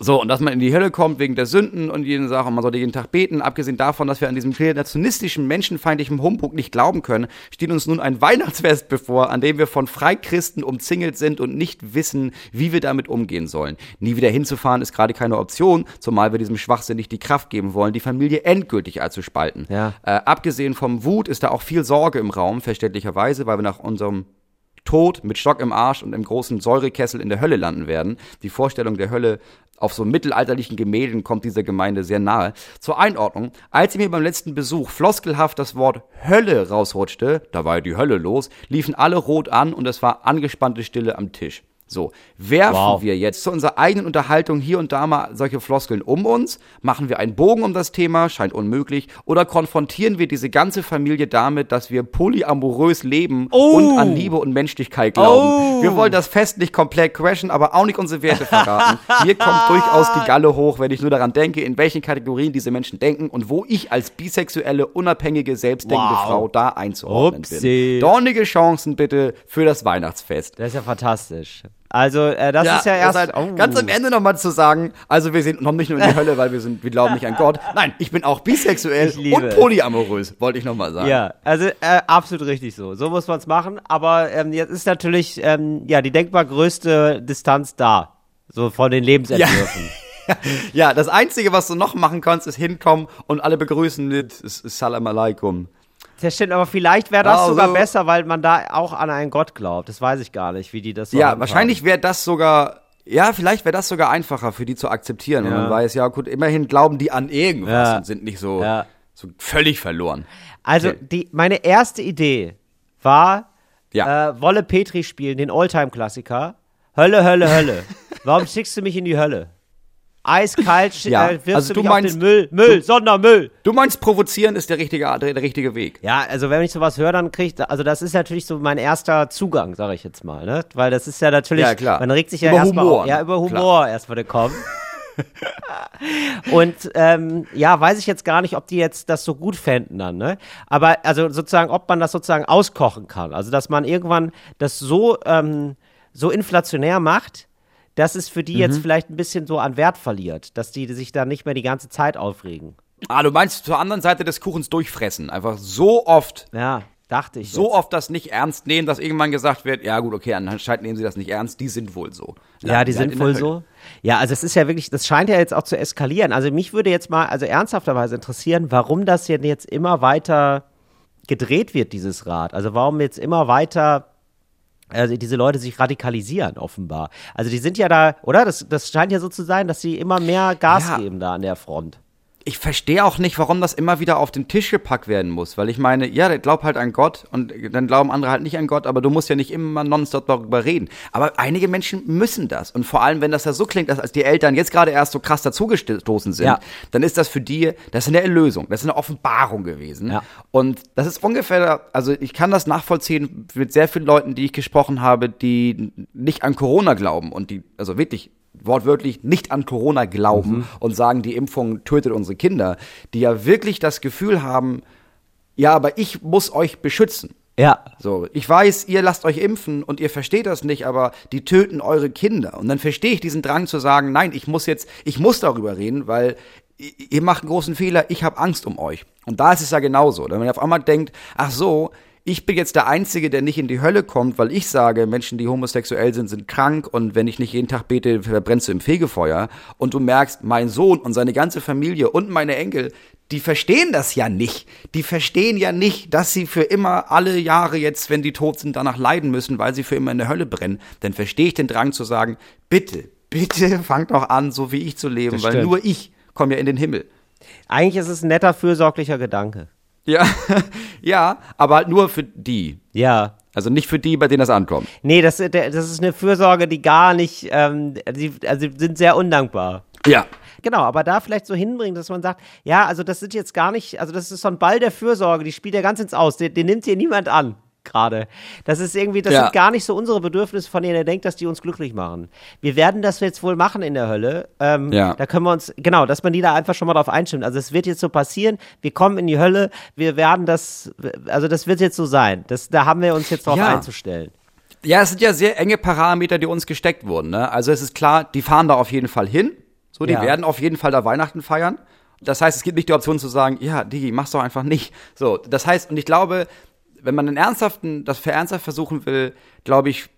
So, und dass man in die Hölle kommt wegen der Sünden und jeden Sachen, man sollte jeden Tag beten, abgesehen davon, dass wir an diesem kreationistischen, menschenfeindlichen Humbug nicht glauben können, steht uns nun ein Weihnachtsfest bevor, an dem wir von Freikristen umzingelt sind und nicht wissen, wie wir damit umgehen sollen. Nie wieder hinzufahren ist gerade keine Option, zumal wir diesem Schwachsinn nicht die Kraft geben wollen, die Familie endgültig allzuspalten. Ja. Äh, abgesehen vom Wut ist da auch viel Sorge im Raum, verständlicherweise, weil wir nach unserem tot, mit Stock im Arsch und im großen Säurekessel in der Hölle landen werden. Die Vorstellung der Hölle auf so mittelalterlichen Gemälden kommt dieser Gemeinde sehr nahe. Zur Einordnung, als mir beim letzten Besuch floskelhaft das Wort Hölle rausrutschte, da war ja die Hölle los, liefen alle rot an und es war angespannte Stille am Tisch. So, werfen Wow. wir jetzt zu unserer eigenen Unterhaltung hier und da mal solche Floskeln um uns? Machen wir einen Bogen um das Thema? Scheint unmöglich. Oder konfrontieren wir diese ganze Familie damit, dass wir polyamorös leben Oh. und an Liebe und Menschlichkeit glauben? Oh. Wir wollen das Fest nicht komplett crashen, aber auch nicht unsere Werte verraten. Mir kommt durchaus die Galle hoch, wenn ich nur daran denke, in welchen Kategorien diese Menschen denken und wo ich als bisexuelle, unabhängige, selbstdenkende Wow. Frau da einzuordnen Upsi. bin. Dornige Chancen bitte für das Weihnachtsfest. Das ist ja fantastisch. Also, äh, das ist ja erst. halt oh. ganz am Ende nochmal zu sagen, also wir sind noch nicht nur in die Hölle, weil wir sind, wir glauben nicht an Gott. Nein, ich bin auch bisexuell und polyamorös, wollte ich nochmal sagen. Ja, also äh, absolut richtig so. So muss man es machen. Aber ähm, jetzt ist natürlich ähm, ja die denkbar größte Distanz da. So von den Lebensentwürfen. Ja, das Einzige, was du noch machen kannst, ist hinkommen und alle begrüßen mit Salam alaikum. Das stimmt, aber vielleicht wäre das Also- sogar besser, weil man da auch an einen Gott glaubt. Das weiß ich gar nicht, wie die das so Ja, wahrscheinlich wäre das sogar, ja, vielleicht wäre das sogar einfacher für die zu akzeptieren. Und Ja. man weiß, ja gut, immerhin glauben die an irgendwas Ja. und sind nicht so, Ja. so völlig verloren. Also Okay. die, meine erste Idee war, Ja. äh, Wolle Petri spielen, den Oldtime-Klassiker. Hölle, Hölle, Hölle. Warum schickst du mich in die Hölle? Eiskalt Ja, äh, wirfst also du du mich auf meinst- den Müll. Müll, Sondermüll. Du meinst, provozieren ist der richtige, der, der richtige Weg. Ja, also wenn ich sowas höre, dann krieg ich, also das ist natürlich so mein erster Zugang, sage ich jetzt mal, ne? Weil das ist ja natürlich, Ja, klar. man regt sich ja Über erstmal Humor, auf, ja ne? über Klar. Humor erstmal der kommt. Und ähm, ja, weiß ich jetzt gar nicht, ob die jetzt das so gut fänden dann, ne? Aber also sozusagen, ob man das sozusagen auskochen kann. Also dass man irgendwann das so, ähm, so inflationär macht, dass es für die Mhm. jetzt vielleicht ein bisschen so an Wert verliert, dass die sich dann nicht mehr die ganze Zeit aufregen. Ah, du meinst zur anderen Seite des Kuchens durchfressen. Einfach so oft, Ja, dachte ich. so jetzt. oft das nicht ernst nehmen, dass irgendwann gesagt wird, ja gut, okay, anscheinend nehmen sie das nicht ernst, die sind wohl so. Ja, die sind in wohl so. Ja, also es ist ja wirklich, das scheint ja jetzt auch zu eskalieren. Also mich würde jetzt mal, also ernsthafterweise interessieren, warum das denn jetzt immer weiter gedreht wird, dieses Rad. Also warum jetzt immer weiter also diese Leute sich radikalisieren, offenbar. Also die sind ja da, oder? Das, das scheint ja so zu sein, dass sie immer mehr Gas Ja. geben da an der Front. Ich verstehe auch nicht, warum das immer wieder auf den Tisch gepackt werden muss, weil ich meine, ja, der glaubt halt an Gott und dann glauben andere halt nicht an Gott, aber du musst ja nicht immer nonstop darüber reden. Aber einige Menschen müssen das und vor allem, wenn das ja so klingt, dass als die Eltern jetzt gerade erst so krass dazugestoßen sind, Ja. dann ist das für die, das ist eine Erlösung, das ist eine Offenbarung gewesen. Ja. Und das ist ungefähr, also ich kann das nachvollziehen mit sehr vielen Leuten, die ich gesprochen habe, die nicht an Corona glauben und die, also wirklich wortwörtlich nicht an Corona glauben und sagen, die Impfung tötet unsere Kinder, die ja wirklich das Gefühl haben, ja, aber ich muss euch beschützen. Ja. So, ich weiß, ihr lasst euch impfen und ihr versteht das nicht, aber die töten eure Kinder. Und dann verstehe ich diesen Drang zu sagen, nein, ich muss jetzt, ich muss darüber reden, weil ihr macht einen großen Fehler, ich habe Angst um euch. Und da ist es ja genauso. Wenn man auf einmal denkt, ach so, ich bin jetzt der Einzige, der nicht in die Hölle kommt, weil ich sage, Menschen, die homosexuell sind, sind krank und wenn ich nicht jeden Tag bete, verbrennst du im Fegefeuer. Und du merkst, mein Sohn und seine ganze Familie und meine Enkel, die verstehen das ja nicht. Die verstehen ja nicht, dass sie für immer alle Jahre jetzt, wenn die tot sind, danach leiden müssen, weil sie für immer in der Hölle brennen. Dann verstehe ich den Drang zu sagen, bitte, bitte fangt doch an, so wie ich zu leben, weil nur ich komme ja in den Himmel. Eigentlich ist es ein netter, fürsorglicher Gedanke. Ja, ja, aber halt nur für die. Ja. Also nicht für die, bei denen das ankommt. Nee, das, das ist eine Fürsorge, die gar nicht, ähm, die, also die sind sehr undankbar. Ja. Genau, aber da vielleicht so hinbringen, dass man sagt, ja, also das sind jetzt gar nicht, also das ist so ein Ball der Fürsorge, die spielt ja ganz ins Aus, den, den nimmt hier niemand an, gerade. Das ist irgendwie, das Ja. sind gar nicht so unsere Bedürfnisse, von denen er denkt, dass die uns glücklich machen. Wir werden das jetzt wohl machen in der Hölle. Ähm, Ja. Da können wir uns, genau, dass man die da einfach schon mal drauf einstimmt. Also es wird jetzt so passieren, wir kommen in die Hölle, wir werden das, also das wird jetzt so sein. Das, da haben wir uns jetzt drauf Ja. einzustellen. Ja, es sind ja sehr enge Parameter, die uns gesteckt wurden. Ne? Also es ist klar, die fahren da auf jeden Fall hin. So, die Ja. werden auf jeden Fall da Weihnachten feiern. Das heißt, es gibt nicht die Option zu sagen, ja, Digi, mach's doch einfach nicht. So, das heißt, und ich glaube, wenn man einen ernsthaften, das für ernsthaft versuchen will, glaube ich,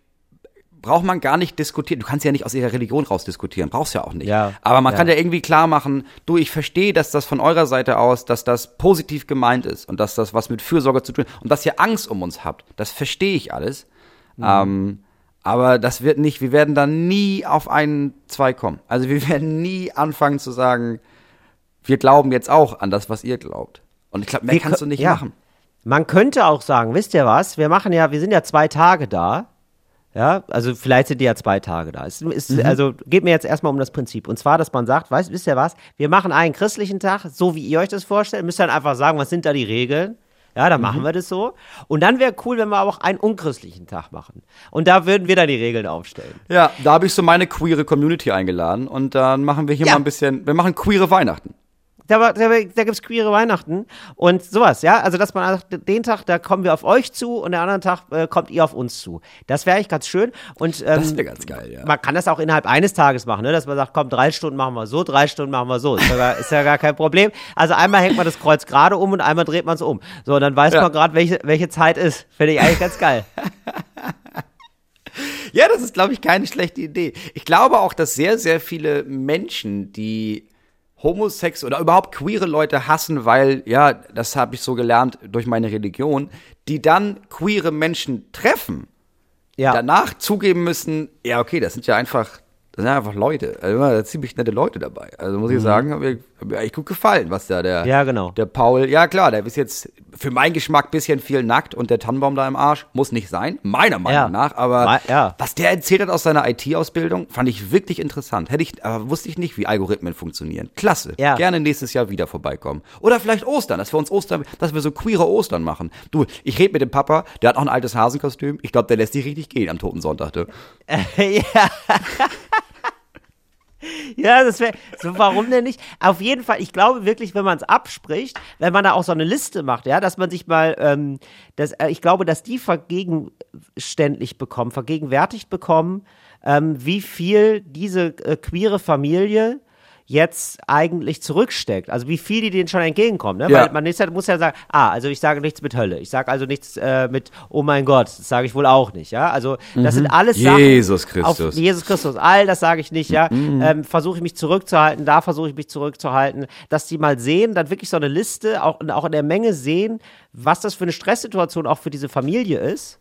braucht man gar nicht diskutieren. Du kannst ja nicht aus ihrer Religion raus diskutieren, brauchst ja auch nicht. Ja, Aber man ja. kann ja irgendwie klar machen, du, ich verstehe, dass das von eurer Seite aus, dass das positiv gemeint ist und dass das was mit Fürsorge zu tun hat und dass ihr Angst um uns habt. Das verstehe ich alles. Ähm, aber das wird nicht, wir werden da nie auf einen zwei kommen. Also wir werden nie anfangen zu sagen, wir glauben jetzt auch an das, was ihr glaubt. Und ich glaube, mehr Wir kannst du nicht ja. machen. Man könnte auch sagen, wisst ihr was? Wir machen ja, wir sind ja zwei Tage da. Ja, also vielleicht sind die ja zwei Tage da. Es ist, Mhm. Also geht mir jetzt erstmal um das Prinzip. Und zwar, dass man sagt, weißt, wisst ihr was? Wir machen einen christlichen Tag, so wie ihr euch das vorstellt. Müsst dann einfach sagen, was sind da die Regeln? Ja, dann Mhm. machen wir das so. Und dann wäre cool, wenn wir auch einen unchristlichen Tag machen. Und da würden wir dann die Regeln aufstellen. Ja, da habe ich so meine queere Community eingeladen und dann machen wir hier Ja. mal ein bisschen, wir machen queere Weihnachten. Da, da, da gibt's queere Weihnachten und sowas, ja. Also, dass man sagt, den Tag, da kommen wir auf euch zu und den anderen Tag äh, kommt ihr auf uns zu. Das wäre eigentlich ganz schön. Und, ähm, Das wäre ganz geil, ja. Man kann das auch innerhalb eines Tages machen, ne? dass man sagt, komm, drei Stunden machen wir so, drei Stunden machen wir so. Ist ja gar, ist ja gar kein Problem. Also einmal hängt man das Kreuz gerade um und einmal dreht man es um. So, und dann weiß Ja. man gerade, welche, welche Zeit ist. Finde ich eigentlich ganz geil. Ja, das ist, glaube ich, keine schlechte Idee. Ich glaube auch, dass sehr, sehr viele Menschen, die Homosex oder überhaupt queere Leute hassen, weil, ja, das habe ich so gelernt durch meine Religion, die dann queere Menschen treffen, Ja. danach zugeben müssen, ja, okay, das sind ja einfach, das sind einfach Leute. Also sind ziemlich nette Leute dabei. Also muss ich sagen, hat mir, eigentlich gut gefallen, was da der. Ja, genau. der Paul, ja klar, der ist jetzt für meinen Geschmack bisschen viel nackt und der Tannenbaum da im Arsch. Muss nicht sein, meiner Meinung Ja. nach, aber ja. was der erzählt hat aus seiner IT-Ausbildung, fand ich wirklich interessant. Hätte ich, aber wusste ich nicht, wie Algorithmen funktionieren. Klasse. Ja. Gerne nächstes Jahr wieder vorbeikommen. Oder vielleicht Ostern, dass wir uns Ostern, dass wir so queere Ostern machen. Du, ich rede mit dem Papa, der hat auch ein altes Hasenkostüm. Ich glaube, der lässt sich richtig gehen am Toten Sonntag. Du. ja. Ja, das wäre, so warum denn nicht? Auf jeden Fall, ich glaube wirklich, wenn man es abspricht, wenn man da auch so eine Liste macht, ja, dass man sich mal, ähm, das, äh, ich glaube, dass die vergegenständlich bekommen, vergegenwärtigt bekommen, ähm, wie viel diese äh, queere Familie jetzt eigentlich zurücksteckt. Also wie viel die denen schon entgegenkommen. Ne? Ja. Weil man ist muss ja sagen, ah, also ich sage nichts mit Hölle. Ich sage also nichts äh, mit, oh mein Gott, das sage ich wohl auch nicht. Ja, also das sind alles Sachen. Mhm. Jesus Christus. Jesus Christus, all das sage ich nicht, ja. Ähm, versuche ich mich zurückzuhalten, da versuche ich mich zurückzuhalten, dass die mal sehen, dann wirklich so eine Liste, auch, auch in der Menge sehen, was das für eine Stresssituation auch für diese Familie ist.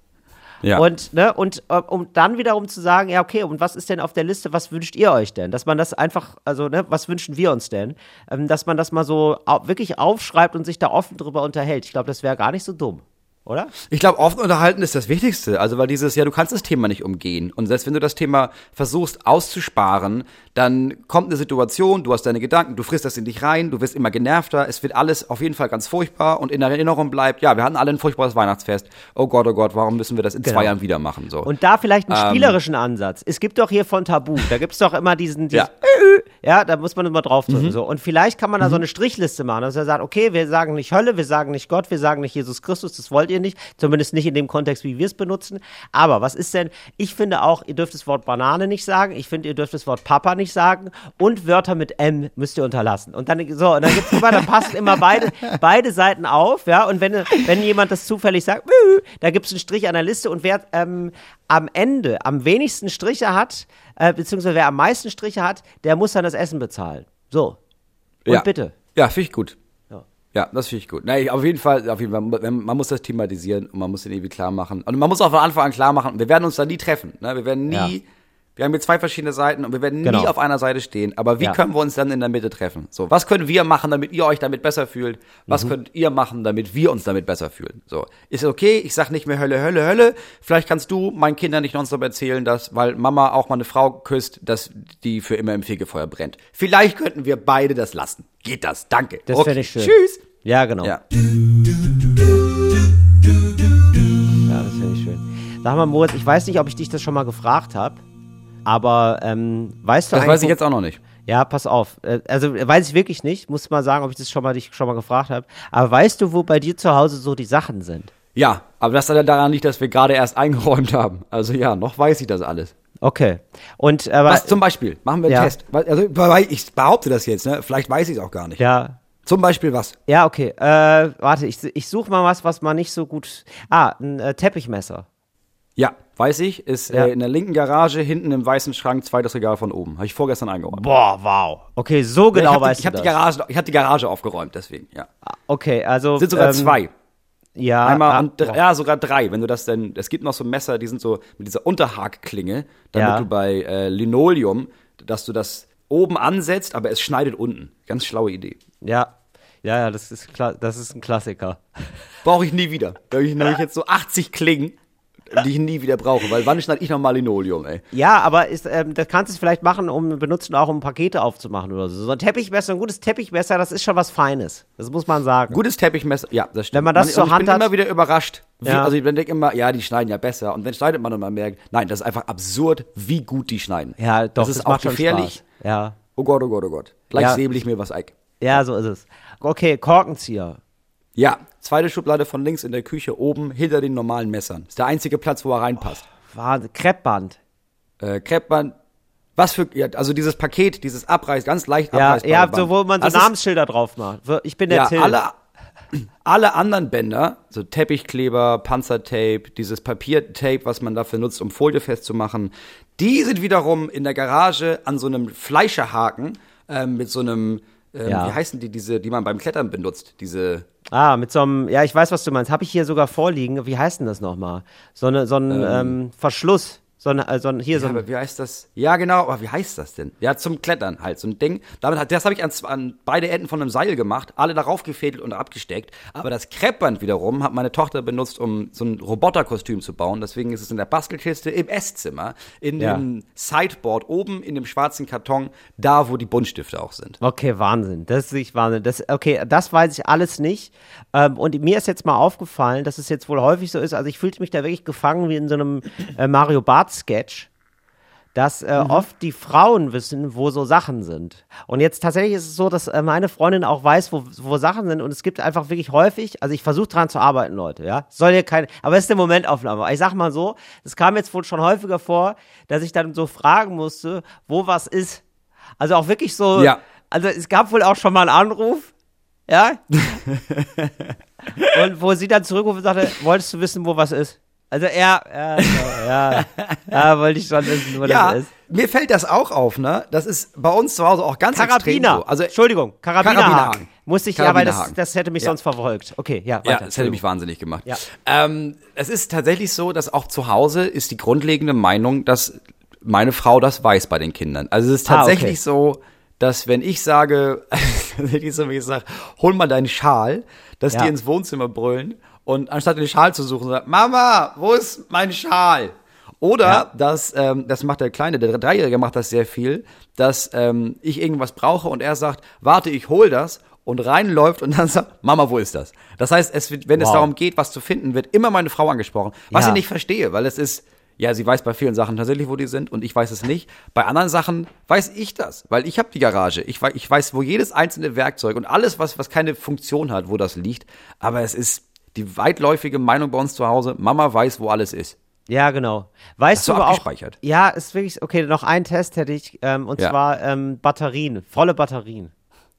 Ja. Und, ne, und äh, um dann wiederum zu sagen, ja, okay, und was ist denn auf der Liste, was wünscht ihr euch denn? Dass man das einfach, also, ne, was wünschen wir uns denn? Ähm, dass man das mal so wirklich aufschreibt und sich da offen drüber unterhält. Ich glaube, das wäre gar nicht so dumm, oder? Ich glaube, offen unterhalten ist das Wichtigste. Also, weil dieses, ja, du kannst das Thema nicht umgehen. Und selbst wenn du das Thema versuchst auszusparen, dann kommt eine Situation, du hast deine Gedanken, du frisst das in dich rein, du wirst immer genervter, es wird alles auf jeden Fall ganz furchtbar und in der Erinnerung bleibt, ja, wir hatten alle ein furchtbares Weihnachtsfest. Oh Gott, oh Gott, warum müssen wir das in Genau. zwei Jahren wieder machen? So. Und da vielleicht einen spielerischen Ansatz. Es gibt doch hier von Tabu, da gibt es doch immer diesen, diesen Ja. ja, da muss man immer drauf drücken. So. Und vielleicht kann man da so eine Strichliste machen, dass er sagt, okay, wir sagen nicht Hölle, wir sagen nicht Gott, wir sagen nicht Jesus Christus, das wollt ihr nicht, zumindest nicht in dem Kontext, wie wir es benutzen. Aber was ist denn, ich finde auch, ihr dürft das Wort Banane nicht sagen, ich finde, ihr dürft das Wort Papa nicht sagen und Wörter mit M müsst ihr unterlassen. Und dann, so, und dann gibt's immer, dann passen immer beide, beide Seiten auf, ja, und wenn, wenn jemand das zufällig sagt, da gibt's einen Strich an der Liste und wer ähm, am Ende am wenigsten Striche hat, äh, beziehungsweise wer am meisten Striche hat, der muss dann das Essen bezahlen. So. Und ja. bitte. Ja, finde ich gut. Ja. Das finde ich gut. Nein, auf jeden Fall, auf jeden Fall, man man muss das thematisieren und man muss den irgendwie klar machen. Und man muss auch von Anfang an klar machen, wir werden uns da nie treffen. Ne? Wir werden nie, Ja. Wir haben hier zwei verschiedene Seiten und wir werden Genau. nie auf einer Seite stehen. Aber wie Ja. können wir uns dann in der Mitte treffen? So, was können wir machen, damit ihr euch damit besser fühlt? Was Mhm. könnt ihr machen, damit wir uns damit besser fühlen? So, ist okay, ich sag nicht mehr Hölle, Hölle, Hölle. Vielleicht kannst du meinen Kindern nicht nonstop erzählen, dass, weil Mama auch mal eine Frau küsst, dass die für immer im Fegefeuer brennt. Vielleicht könnten wir beide das lassen. Geht das? Danke. Das okay. fände ich schön. Tschüss. Ja, genau. Ja. Ja, das finde ich schön. Sag mal, Moritz, ich weiß nicht, ob ich dich das schon mal gefragt habe, aber ähm, weißt du Das weiß ich jetzt auch noch nicht. Ja, pass auf. Äh, Also weiß ich wirklich nicht. Muss mal sagen, ob ich das schon mal dich schon mal gefragt habe. Aber weißt du, wo bei dir zu Hause so die Sachen sind? Ja, aber das dann daran liegt, dass wir gerade erst eingeräumt haben. Also ja, noch weiß ich das alles. Okay. Und aber Was zum Beispiel? Machen wir einen Ja. Test. Also, ich behaupte das jetzt, ne? Vielleicht weiß ich es auch gar nicht. ja, Zum Beispiel was? ja, okay. Äh, warte, ich, ich suche mal was, was man nicht so gut. Ah, ein äh, Teppichmesser. Ja, weiß ich. Ist Ja. äh, in der linken Garage, hinten im weißen Schrank, zweites Regal von oben. Habe ich vorgestern eingeräumt. Boah, wow. Okay, so genau ich habe weißt die, ich du die, das. Garage, ich hab die Garage aufgeräumt, deswegen, ja. Okay, also Sind sogar ähm, zwei. Ja, Einmal ah, und, ja, sogar drei. Wenn du das denn, es gibt noch so Messer, die sind so mit dieser Unterhakklinge, damit Ja. du bei äh, Linoleum, dass du das oben ansetzt, aber es schneidet unten. Ganz schlaue Idee. Ja. Ja, ja, das ist das ist ein Klassiker. Brauche ich nie wieder. Da habe ich nämlich jetzt so 80 Klingen, die ich nie wieder brauche, weil wann schneide ich nochmal Linoleum, ey? Ja, aber ist, ähm, das kannst du vielleicht machen, um benutzen auch um Pakete aufzumachen oder so. So ein Teppichmesser, ein gutes Teppichmesser, das ist schon was Feines. Das muss man sagen. Gutes Teppichmesser, ja, das stimmt. Wenn man das zur ich Hand bin hat- immer wieder überrascht. Wie, Ja. Also ich denke immer, ja, die schneiden ja besser. Und dann schneidet man und man merkt, nein, das ist einfach absurd, wie gut die schneiden. Ja, doch, das ist macht auch gefährlich. Ja. Oh Gott, oh Gott, oh Gott. Gleich Ja. säbel ich mir was Eck. Ja, so ist es. Okay, Korkenzieher. Ja, zweite Schublade von links in der Küche, oben hinter den normalen Messern. Ist der einzige Platz, wo er reinpasst. Wahnsinn. Kreppband. Äh, Kreppband, was für, ja, also dieses Paket, dieses Abreiß, ganz leicht Ja, abreißbare ja Band. so, wo man so Das ist- Namensschilder drauf macht. Ich bin der Ja, Till. alle, alle anderen Bänder, so Teppichkleber, Panzertape, dieses Papiertape, was man dafür nutzt, um Folie festzumachen, die sind wiederum in der Garage an so einem Fleischerhaken ähm, mit so einem, ähm, Ja. wie heißen die, diese, die man beim Klettern benutzt, diese, Ah, mit so einem, ja, ich weiß, was du meinst. Habe ich hier sogar vorliegen. Wie heißt denn das nochmal? So, eine, so ein ähm, Verschluss. So ein, äh, so ein, hier so Ja, ein, aber wie heißt das? Ja, genau, aber wie heißt das denn? Ja, zum Klettern halt, so ein Ding. Damit hat, das habe ich an, an beide Enden von einem Seil gemacht, alle darauf gefädelt und abgesteckt. Aber das Kreppband wiederum hat meine Tochter benutzt, um so ein Roboterkostüm zu bauen. Deswegen ist es in der Bastelkiste im Esszimmer, in Ja. dem Sideboard oben in dem schwarzen Karton, da wo die Buntstifte auch sind. Okay, Wahnsinn. Das ist wirklich Wahnsinn. Das, okay, das weiß ich alles nicht. Ähm, und mir ist jetzt mal aufgefallen, dass es jetzt wohl häufig so ist. Also ich fühlte mich da wirklich gefangen wie in so einem äh, Mario Bart Sketch. Dass äh, Mhm. oft die Frauen wissen, wo so Sachen sind. Und jetzt tatsächlich ist es so, dass äh, meine Freundin auch weiß, wo, wo Sachen sind. Und es gibt einfach wirklich häufig, also ich versuche dran zu arbeiten, Leute, ja. Soll ja keine, aber es ist eine Momentaufnahme. Aber Ich sag mal so, es kam jetzt wohl schon häufiger vor, dass ich dann so fragen musste, wo was ist. Also auch wirklich so, Ja. also es gab wohl auch schon mal einen Anruf, ja. und wo sie dann zurückruft und sagte, wolltest du wissen, wo was ist? Also er, ja, ja, ja, wollte ich schon wissen, wo Ja, das ist. mir fällt das auch auf, ne? Das ist bei uns zu Hause auch ganz extrem Karabiner. so. Also, Entschuldigung, Karabinerhaken. Karabinerhaken. Musste ich, ja, weil das, das hätte mich Ja. sonst verfolgt. Okay, ja, weiter. Ja, das hätte mich wahnsinnig gemacht. Ja. Ähm, es ist tatsächlich so, dass auch zu Hause ist die grundlegende Meinung, dass meine Frau das weiß bei den Kindern. Also es ist Ah, tatsächlich okay. so, dass wenn ich sage, wie ich sage, hol mal deinen Schal, dass Ja. die ins Wohnzimmer brüllen und anstatt den Schal zu suchen, sagt, Mama, wo ist mein Schal? Oder Ja. dass, ähm, das macht der Kleine, der Dreijährige macht das sehr viel, dass ähm, ich irgendwas brauche und er sagt, warte, ich hol das und reinläuft und dann sagt, Mama, wo ist das? Das heißt, es wird, wenn es Wow. darum geht, was zu finden, wird immer meine Frau angesprochen. Was Ja. ich nicht verstehe, weil es ist, ja, sie weiß bei vielen Sachen tatsächlich, wo die sind und ich weiß es nicht. Bei anderen Sachen weiß ich das, weil ich habe die Garage. Ich, ich weiß, wo jedes einzelne Werkzeug und alles, was, was keine Funktion hat, wo das liegt. Aber es ist die weitläufige Meinung bei uns zu Hause, Mama weiß, wo alles ist. Ja, genau. Weißt du aber auch, ja, ist wirklich, okay, noch ein Test hätte ich, ähm, und Ja. zwar ähm, Batterien, volle Batterien.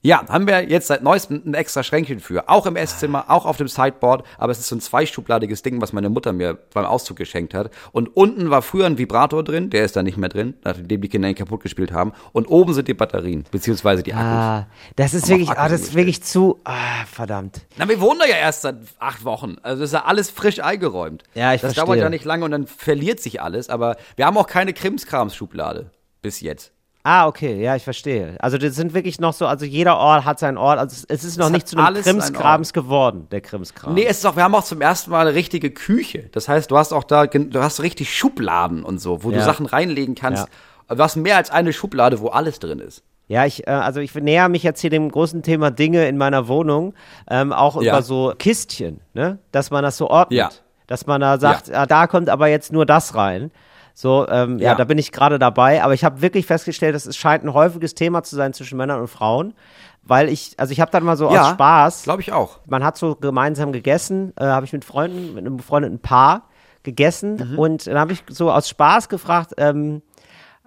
Ja, haben wir jetzt seit neuestem ein extra Schränkchen für. Auch im Esszimmer, auch auf dem Sideboard. Aber es ist so ein zweischubladiges Ding, was meine Mutter mir beim Auszug geschenkt hat. Und unten war früher ein Vibrator drin, der ist da nicht mehr drin, nachdem die Kinder ihn kaputt gespielt haben. Und oben sind die Batterien, beziehungsweise die Akkus. Ah, das ist wirklich, ah, das ist wirklich zu, ah, verdammt. Na, wir wohnen da ja erst seit acht Wochen. Also ist ja alles frisch eingeräumt. Ja, ich Das verstehe. dauert ja nicht lange und dann verliert sich alles. Aber wir haben auch keine Krimskrams-Schublade. Bis jetzt. Ah, okay, ja, ich verstehe. Also das sind wirklich noch so, also jeder Ort hat seinen Ort, also es- es ist noch hat nicht zu einem Krimskrams geworden, der Krimskram. Nee, es ist auch, wir haben auch zum ersten Mal eine richtige Küche. Das heißt, du hast auch da, du hast richtig Schubladen und so, wo Ja. du Sachen reinlegen kannst. Du hast mehr als eine Schublade, wo alles drin ist. Ja, ich, äh, also ich näher mich jetzt hier dem großen Thema Dinge in meiner Wohnung, ähm, auch Ja. über so Kistchen, ne? Dass man das so ordnet. Ja. Dass man da sagt, ah, da kommt aber jetzt nur das rein. So, ähm, ja. Ja. da bin ich gerade dabei. Aber ich habe wirklich festgestellt, dass es scheint ein häufiges Thema zu sein zwischen Männern und Frauen. Weil ich, also ich habe dann mal so aus Spaß, Glaube ich auch. man hat so gemeinsam gegessen, äh, habe ich mit Freunden, mit einem befreundeten Paar gegessen Mhm. und dann habe ich so aus Spaß gefragt, ähm,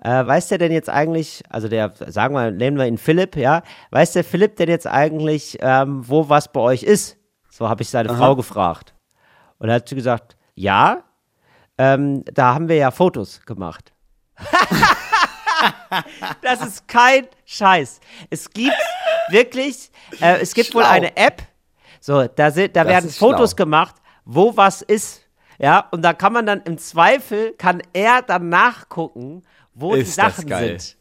äh, weiß der denn jetzt eigentlich, also der, sagen wir, nennen wir ihn Philipp, ja, weiß der Philipp denn jetzt eigentlich, ähm, wo was bei euch ist? So habe ich seine Frau gefragt. Und er hat sie gesagt, ja, ähm, da haben wir ja Fotos gemacht. das ist kein Scheiß. Es gibt wirklich, äh, es gibt wohl Schlau. eine App, So, da, sind, da Das werden Fotos schlau. gemacht, wo was ist. Ja, und da kann man dann im Zweifel, kann er dann nachgucken, wo die Ist das Sachen geil. sind.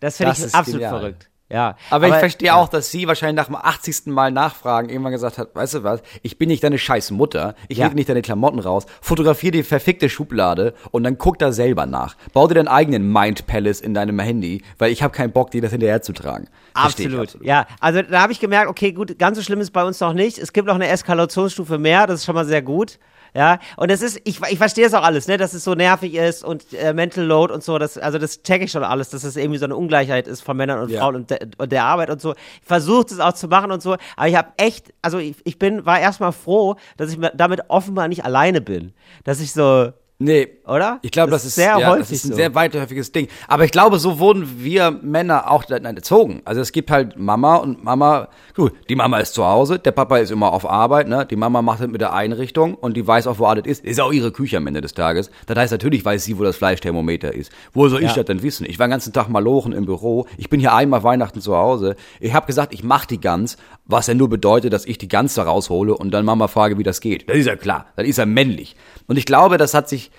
Das finde Das ich absolut genial. verrückt. Ja, Aber, ich verstehe auch, dass sie wahrscheinlich nach dem 80. Mal nachfragen irgendwann gesagt hat, weißt du was, ich bin nicht deine scheiß Mutter, ich Ja. lege nicht deine Klamotten raus, fotografier die verfickte Schublade und dann guck da selber nach. Bau dir deinen eigenen Mind Palace in deinem Handy, weil ich habe keinen Bock, dir das hinterher zu tragen. Ich Absolut. Ja, also da habe ich gemerkt, okay, gut, ganz so schlimm ist bei uns noch nicht. Es gibt noch eine Eskalationsstufe mehr, das ist schon mal sehr gut. Ja, und das ist, ich, ich verstehe es auch alles, ne, dass es so nervig ist und äh, Mental Load und so, das, also das check ich schon alles, dass es irgendwie so eine Ungleichheit ist von Männern und Ja. Frauen und, der- und der Arbeit und so. Ich versuche es auch zu machen und so, aber ich habe echt, also ich, ich bin, war erstmal froh, dass ich damit offenbar nicht alleine bin. Dass ich so, Nee. oder? Ich glaube, das, ist sehr ja, häufig das ist ein so. sehr weitläufiges Ding. Aber ich glaube, so wurden wir Männer auch dann erzogen. Also es gibt halt Mama und Mama, gut, die Mama ist zu Hause, der Papa ist immer auf Arbeit, ne? Die Mama macht das mit der Einrichtung und die weiß auch, wo alles ist. Ist auch ihre Küche am Ende des Tages. Das heißt, natürlich weiß sie, wo das Fleischthermometer ist. Wo soll ich Ja. das denn wissen? Ich war den ganzen Tag malochen im Büro. Ich bin hier einmal Weihnachten zu Hause. Ich habe gesagt, ich mache die Gans, was ja nur bedeutet, dass ich die Gans da raushole und dann Mama frage, wie das geht. Das ist ja klar. Das ist ja männlich. Und ich glaube, das hat sich,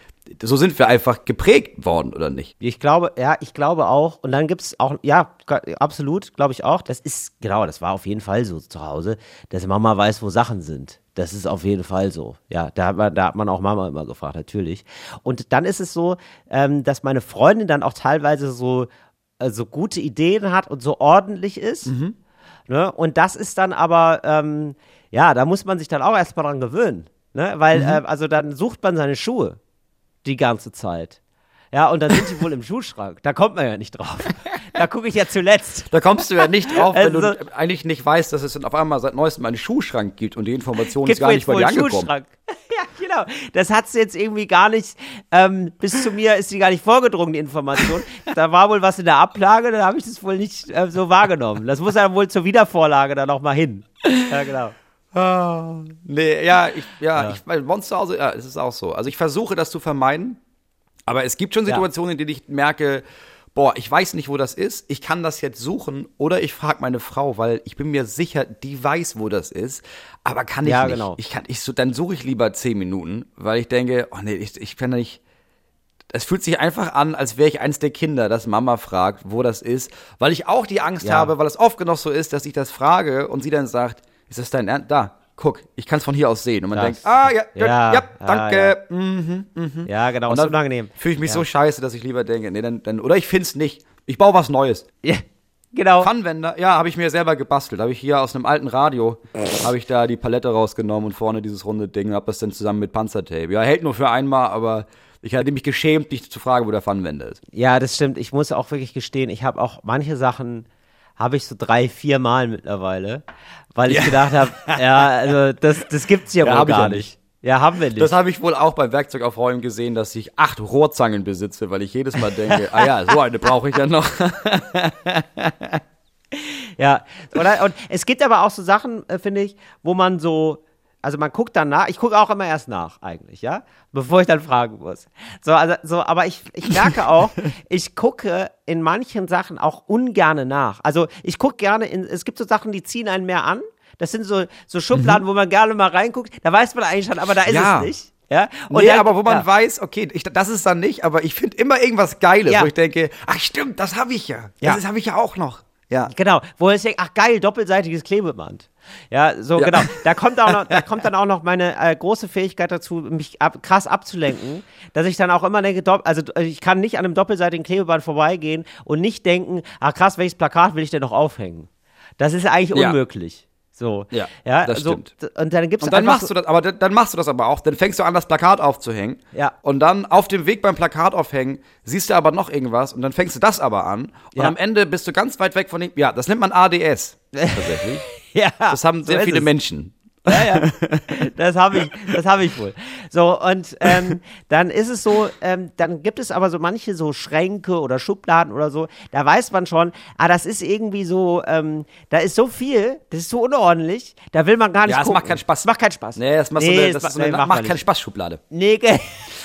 so sind wir einfach geprägt worden, oder nicht? Ich glaube, ja, ich glaube auch. Und dann gibt's auch, ja, absolut, glaube ich auch. Das ist, genau, das war auf jeden Fall so zu Hause, dass Mama weiß, wo Sachen sind. Das ist auf jeden Fall so. Ja, da hat man, da hat man auch Mama immer gefragt, natürlich. Und dann ist es so, ähm, dass meine Freundin dann auch teilweise so, äh, so gute Ideen hat und so ordentlich ist. Ne? Und das ist dann aber, ähm, ja, da muss man sich dann auch erstmal dran gewöhnen. Ne? Weil, äh, also dann sucht man seine Schuhe die ganze Zeit. Ja, und dann sind die wohl im Schuhschrank. Da kommt man ja nicht drauf. Da gucke ich ja zuletzt. Da kommst du ja nicht drauf, wenn Also- du eigentlich nicht weißt, dass es dann auf einmal seit neuestem einen Schuhschrank gibt und die Information ist gar nicht bei dir angekommen. Schuhschrank. Ja, genau. Das hat sie jetzt irgendwie gar nicht, ähm, bis zu mir ist sie gar nicht vorgedrungen, die Information. Da war wohl was in der Ablage, da habe ich das wohl nicht äh, so wahrgenommen. Das muss dann wohl zur Wiedervorlage dann noch mal hin. Ja, genau. Nee, ja, ich, ja, ich, bei zu Hause, ja, es ist auch so. Also ich versuche das zu vermeiden, aber es gibt schon Ja. Situationen, in denen ich merke, boah, ich weiß nicht, wo das ist, ich kann das jetzt suchen oder ich frage meine Frau, weil ich bin mir sicher, die weiß, wo das ist, aber kann ich Ja, nicht. genau. Ich kann, ich so, dann suche ich lieber zehn Minuten, weil ich denke, oh nee, ich, ich kann nicht, es fühlt sich einfach an, als wäre ich eins der Kinder, das Mama fragt, wo das ist, weil ich auch die Angst Ja. habe, weil es oft genug so ist, dass ich das frage und sie dann sagt, ist das dein Ernst? Da, guck, ich kann es von hier aus sehen. Und man Das- denkt, ah, ja, ja, ja, ja, ja, danke. mhm. Ja, genau. Und ist dann unangenehm. fühle ich mich so scheiße, dass ich lieber denke, nee, dann, dann oder ich find's nicht. Ich baue was Neues. Ja, genau. Pfannwender, ja, habe ich mir selber gebastelt. Habe ich hier aus einem alten Radio, habe ich da die Palette rausgenommen und vorne dieses runde Ding, habe das dann zusammen mit Panzertape. Ja, hält nur für einmal, aber ich hatte mich geschämt, dich zu fragen, wo der Pfannwender ist. Ja, das stimmt. Ich muss auch wirklich gestehen, ich habe auch manche Sachen habe ich so drei, vier Mal mittlerweile, weil ich gedacht habe, ja, also das, das gibt's ja, Ja, wohl gar ja nicht. nicht. Ja, haben wir nicht. Das habe ich wohl auch beim Werkzeug auf Räumen gesehen, dass ich acht Rohrzangen besitze, weil ich jedes Mal denke, ah ja, so eine brauche ich ja noch. Ja, oder? Und es gibt aber auch so Sachen, äh, finde ich, wo man so, also man guckt dann nach, ich gucke auch immer erst nach, eigentlich, ja, bevor ich dann fragen muss. So, also, so, aber ich, ich merke auch, ich gucke in manchen Sachen auch ungerne nach. Also ich gucke gerne in, es gibt so Sachen, die ziehen einen mehr an. Das sind so, so Schubladen, wo man gerne mal reinguckt. Da weiß man eigentlich schon, aber da ist Ja. es nicht. Ja, und nee, dann- aber wo man ja. weiß, okay, ich, das ist dann nicht, aber ich finde immer irgendwas Geiles, Ja. wo ich denke, ach stimmt, das habe ich ja. Ja. Das habe ich ja auch noch. Ja. Genau, wo ich denke, ach geil, doppelseitiges Klebeband. Ja, so Ja. genau. Da kommt auch noch, da kommt dann auch noch meine äh, große Fähigkeit dazu, mich ab, krass abzulenken, dass ich dann auch immer denke, also ich kann nicht an einem doppelseitigen Klebeband vorbeigehen und nicht denken, ach krass, welches Plakat will ich denn noch aufhängen? Das ist eigentlich Ja. unmöglich. So. Ja, ja das so, stimmt. d- Und dann gibt's Und dann machst du das, aber dann, dann machst du das aber auch. Dann fängst du an, das Plakat aufzuhängen. Ja. Und dann auf dem Weg beim Plakat aufhängen, siehst du aber noch irgendwas und dann fängst du das aber an. Und Ja. am Ende bist du ganz weit weg von dem. Ja, das nennt man ADS. Tatsächlich. ja, Das haben so sehr ist viele es. Menschen. Ja, ja. Das habe ich, das habe ich wohl. So, und ähm, dann ist es so, ähm, dann gibt es aber so manche so Schränke oder Schubladen oder so, da weiß man schon, ah, das ist irgendwie so, ähm, da ist so viel, das ist so unordentlich, da will man gar nicht Ja, es macht keinen Spaß. Es macht keinen Spaß. Nee, das, machst Nee, du eine, das ist so eine nee, macht, man keinen nicht. Spaß Schublade. Nee, ge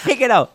genau.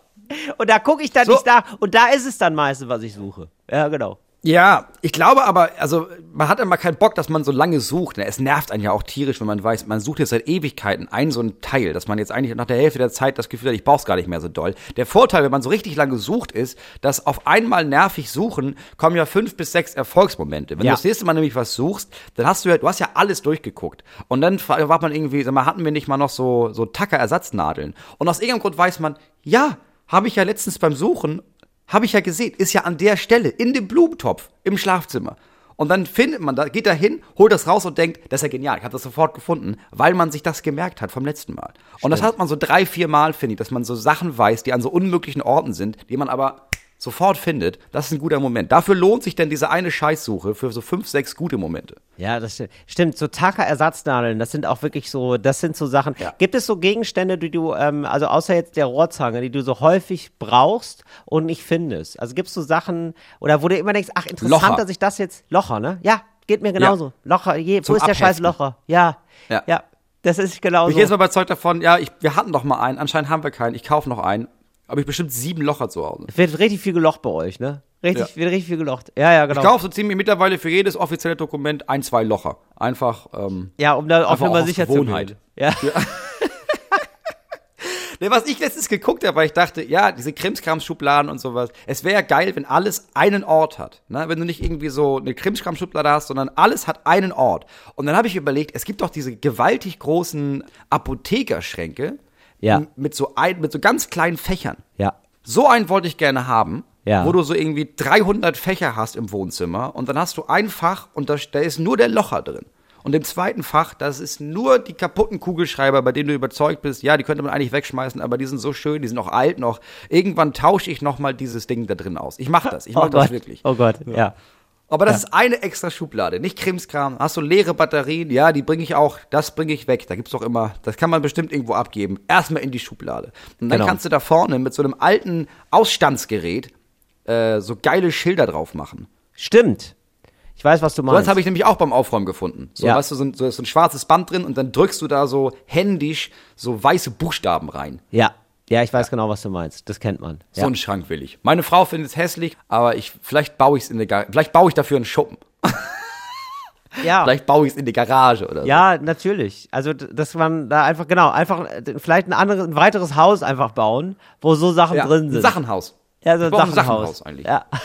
Und da gucke ich dann So. nicht nach und da ist es dann meistens, was ich suche. Ja, genau. Ja, ich glaube aber, also man hat immer keinen Bock, dass man so lange sucht. Ne? Es nervt einen ja auch tierisch, wenn man weiß, man sucht jetzt seit Ewigkeiten ein so ein Teil, dass man jetzt eigentlich nach der Hälfte der Zeit das Gefühl hat, ich brauch's gar nicht mehr so doll. Der Vorteil, wenn man so richtig lange sucht, ist, dass auf einmal nervig suchen kommen ja fünf bis sechs Erfolgsmomente. Wenn Ja. du das nächste Mal nämlich was suchst, dann hast du ja, du hast ja alles durchgeguckt. Und dann war man irgendwie, sag mal, hatten wir nicht mal noch so, so Tacker-Ersatznadeln. Und aus irgendeinem Grund weiß man, ja, habe ich ja letztens beim Suchen habe ich ja gesehen, ist ja an der Stelle, in dem Blumentopf, im Schlafzimmer. Und dann findet man da, geht da hin, holt das raus und denkt, das ist ja genial, ich habe das sofort gefunden, weil man sich das gemerkt hat vom letzten Mal. Und das hat man so drei, vier Mal, finde ich, dass man so Sachen weiß, die an so unmöglichen Orten sind, die man aber sofort findet. Das ist ein guter Moment. Dafür lohnt sich denn diese eine Scheißsuche für so fünf, sechs gute Momente. Ja, das stimmt. Stimmt, so Taka-Ersatznadeln, das sind auch wirklich so, das sind so Sachen. Ja. Gibt es so Gegenstände, die du, ähm, also außer jetzt der Rohrzange, die du so häufig brauchst und nicht findest? Also gibt es so Sachen, oder wo du immer denkst, ach, interessant, Locher. dass ich das jetzt, Locher, ne? Ja, geht mir genauso. Locher, je, wo Zum ist der scheiß Abheften. Locher? Ja, ja, Ja. das ist genauso. Ich gehe jetzt mal überzeugt davon, ja, ich, wir hatten doch mal einen, anscheinend haben wir keinen, ich kaufe noch einen. Habe ich bestimmt sieben Locher zu Hause. Wird richtig viel gelocht bei euch, ne? Richtig, Ja. wird richtig viel gelocht. Ja, ja, genau. Ich kaufe so ziemlich mittlerweile für jedes offizielle Dokument ein, zwei Locher. Einfach, ähm, ja, um da auf Nummer sicher zu Gewohnheit. gehen. Ja. Ne, was ich letztens geguckt habe, weil ich dachte, ja, diese Krimskrams-Schubladen und sowas, es wäre ja geil, wenn alles einen Ort hat. Ne? Wenn du nicht irgendwie so eine Krimskrams-Schublade hast, sondern alles hat einen Ort. Und dann habe ich überlegt, es gibt doch diese gewaltig großen Apothekerschränke Ja. mit, so ein, mit so ganz kleinen Fächern. Ja. So einen wollte ich gerne haben, Ja. wo du so irgendwie 300 Fächer hast im Wohnzimmer und dann hast du ein Fach und da, da ist nur der Locher drin. Und im zweiten Fach, das ist nur die kaputten Kugelschreiber, bei denen du überzeugt bist, ja, die könnte man eigentlich wegschmeißen, aber die sind so schön, die sind auch alt noch. Irgendwann tausche ich noch mal dieses Ding da drin aus. Ich mache das, ich mache oh das Gott. wirklich. Oh Gott, ja. Aber das ist eine extra Schublade, nicht Krimskram. Hast du leere Batterien? Ja, die bringe ich auch, das bringe ich weg. Da gibt's doch immer, das kann man bestimmt irgendwo abgeben. Erstmal in die Schublade. Und dann Genau. kannst du da vorne mit so einem alten Ausstandsgerät äh, so geile Schilder drauf machen. Stimmt. Ich weiß, was du So meinst. das habe ich nämlich auch beim Aufräumen gefunden. So, Ja. weißt du, so ein, so so ein schwarzes Band drin und dann drückst du da so händisch so weiße Buchstaben rein. Ja, ja, ich weiß genau, was du meinst. Das kennt man. So Ja. einen Schrank will ich. Meine Frau findet es hässlich, aber ich, vielleicht baue ich es in der, Ga- vielleicht baue ich dafür einen Schuppen. ja. Vielleicht baue ich es in die Garage oder so. ja, natürlich. Also, dass man da einfach, genau, einfach vielleicht ein anderes, ein weiteres Haus einfach bauen, wo so Sachen Ja, drin ein sind. Sachenhaus. Ja, so ein brauch ein Sachenhaus. Sachenhaus eigentlich. Ja.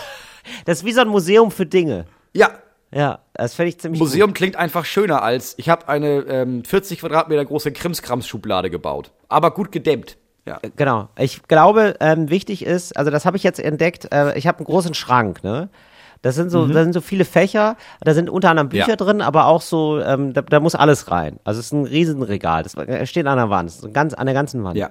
Das ist wie so ein Museum für Dinge. Ja, Ja, das fände ich ziemlich Museum klingt einfach schöner als, ich habe eine ähm, 40 Quadratmeter große Krimskrams-Schublade gebaut. Aber gut gedämmt. Ja. gut. Genau. Ich glaube, ähm, wichtig ist, also das habe ich jetzt entdeckt, äh, ich habe einen großen Schrank, ne? Das sind so, da sind so viele Fächer, da sind unter anderem Bücher Mhm. Ja. drin, aber auch so, ähm, da, da muss alles rein. Also es ist ein Riesenregal, das äh, steht an der Wand, das ist ganz, an der ganzen Wand. Ja.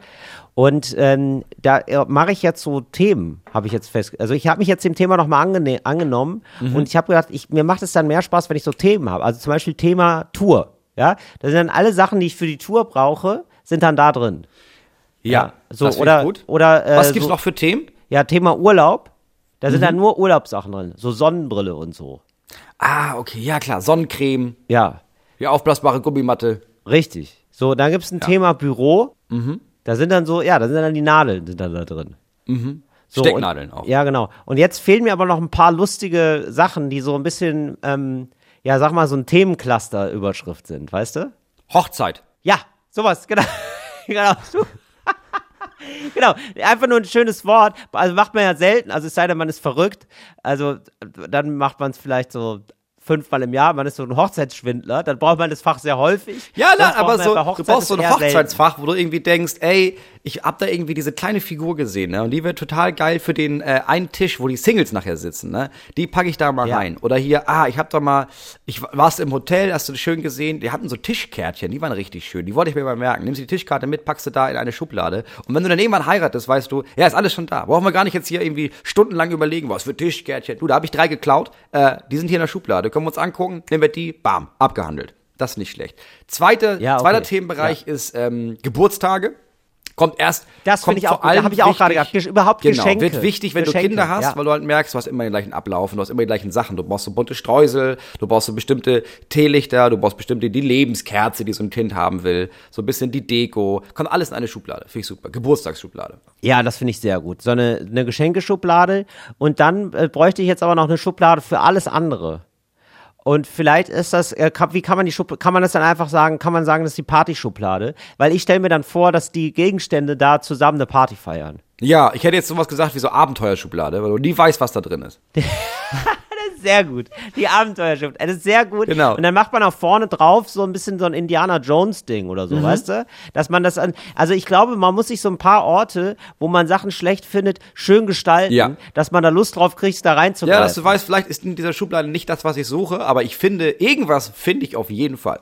Und ähm, da äh, mache ich jetzt so Themen, habe ich jetzt fest. Also ich habe mich jetzt dem Thema nochmal angene angenommen Mhm. und ich habe gedacht, ich, mir macht es dann mehr Spaß, wenn ich so Themen habe. Also zum Beispiel Thema Tour. Ja, da sind dann alle Sachen, die ich für die Tour brauche, sind dann da drin. Ja, so das oder gut. oder äh, Was gibt's so, noch für Themen? Ja, Thema Urlaub. Da sind Mhm. dann nur Urlaubssachen drin, so Sonnenbrille und so. Ah, okay, ja klar. Sonnencreme, Ja, die aufblasbare Gummimatte. richtig. So, dann gibt's ein Thema Büro. Mhm. Da sind dann so, ja, da sind dann die Nadeln sind dann da drin. So, Stecknadeln und, auch. Ja, genau. Und jetzt fehlen mir aber noch ein paar lustige Sachen, die so ein bisschen, ähm, ja, sag mal, so ein Themencluster-Überschrift sind, weißt du? Hochzeit. Ja, sowas, genau. genau. Genau, einfach nur ein schönes Wort. Also macht man ja selten, also es sei denn, man ist verrückt. Also dann macht man es vielleicht so fünfmal im Jahr, man ist so ein Hochzeitsschwindler, dann braucht man das Fach sehr häufig. Ja, na, braucht aber so, du brauchst so ein eher selten. Hochzeitsfach, wo du irgendwie denkst, ey, ich hab da irgendwie diese kleine Figur gesehen, ne? Und die wird total geil für den äh, einen Tisch, wo die Singles nachher sitzen, ne? Die packe ich da mal Ja. rein. Oder hier, ah, ich hab da mal, ich warst im Hotel, hast du schön gesehen, die hatten so Tischkärtchen, die waren richtig schön, die wollte ich mir mal merken. Nimmst die Tischkarte mit, packst du da in eine Schublade. Und wenn du dann irgendwann heiratest, weißt du, ja, ist alles schon da. Brauchen wir gar nicht jetzt hier irgendwie stundenlang überlegen, was für Tischkärtchen. Du, da habe ich drei geklaut, äh, die sind hier in der Schublade, können wir uns angucken, nehmen wir die, bam, abgehandelt. Das ist nicht schlecht. Zweite, Ja, okay. Zweiter Themenbereich ist ähm, Geburtstage. Kommt erst. Das finde ich auch. Da habe ich auch gerade. Gesch- Überhaupt Genau, Geschenke. wird wichtig, wenn Geschenke, du Kinder hast, ja. weil du halt merkst, du hast immer den gleichen Ablauf und du hast immer die gleichen Sachen. Du brauchst so bunte Streusel, du brauchst so bestimmte Teelichter, du brauchst bestimmte die Lebenskerze, die so ein Kind haben will, so ein bisschen die Deko. Kommt alles in eine Schublade. Finde ich super. Geburtstagsschublade. Ja, das finde ich sehr gut. So eine, eine Geschenkeschublade und dann äh, bräuchte ich jetzt aber noch eine Schublade für alles andere. Und vielleicht ist das, äh, kann, wie kann man die Schublade, kann man das dann einfach sagen, kann man sagen, das ist die Partyschublade? Weil ich stelle mir dann vor, dass die Gegenstände da zusammen eine Party feiern. Ja, ich hätte jetzt sowas gesagt wie so Abenteuerschublade, weil du nie weißt, was da drin ist. Sehr gut. Die Abenteuerschrift. Das ist sehr gut. Genau. Und dann macht man auch vorne drauf so ein bisschen so ein Indiana Jones Ding oder Mhm. so, weißt du? Dass man das an, also ich glaube, man muss sich so ein paar Orte, wo man Sachen schlecht findet, schön gestalten, Ja. dass man da Lust drauf kriegt, da Ja, reinzugreifen. dass du weißt, vielleicht ist in dieser Schublade nicht das, was ich suche, aber ich finde, irgendwas finde ich auf jeden Fall.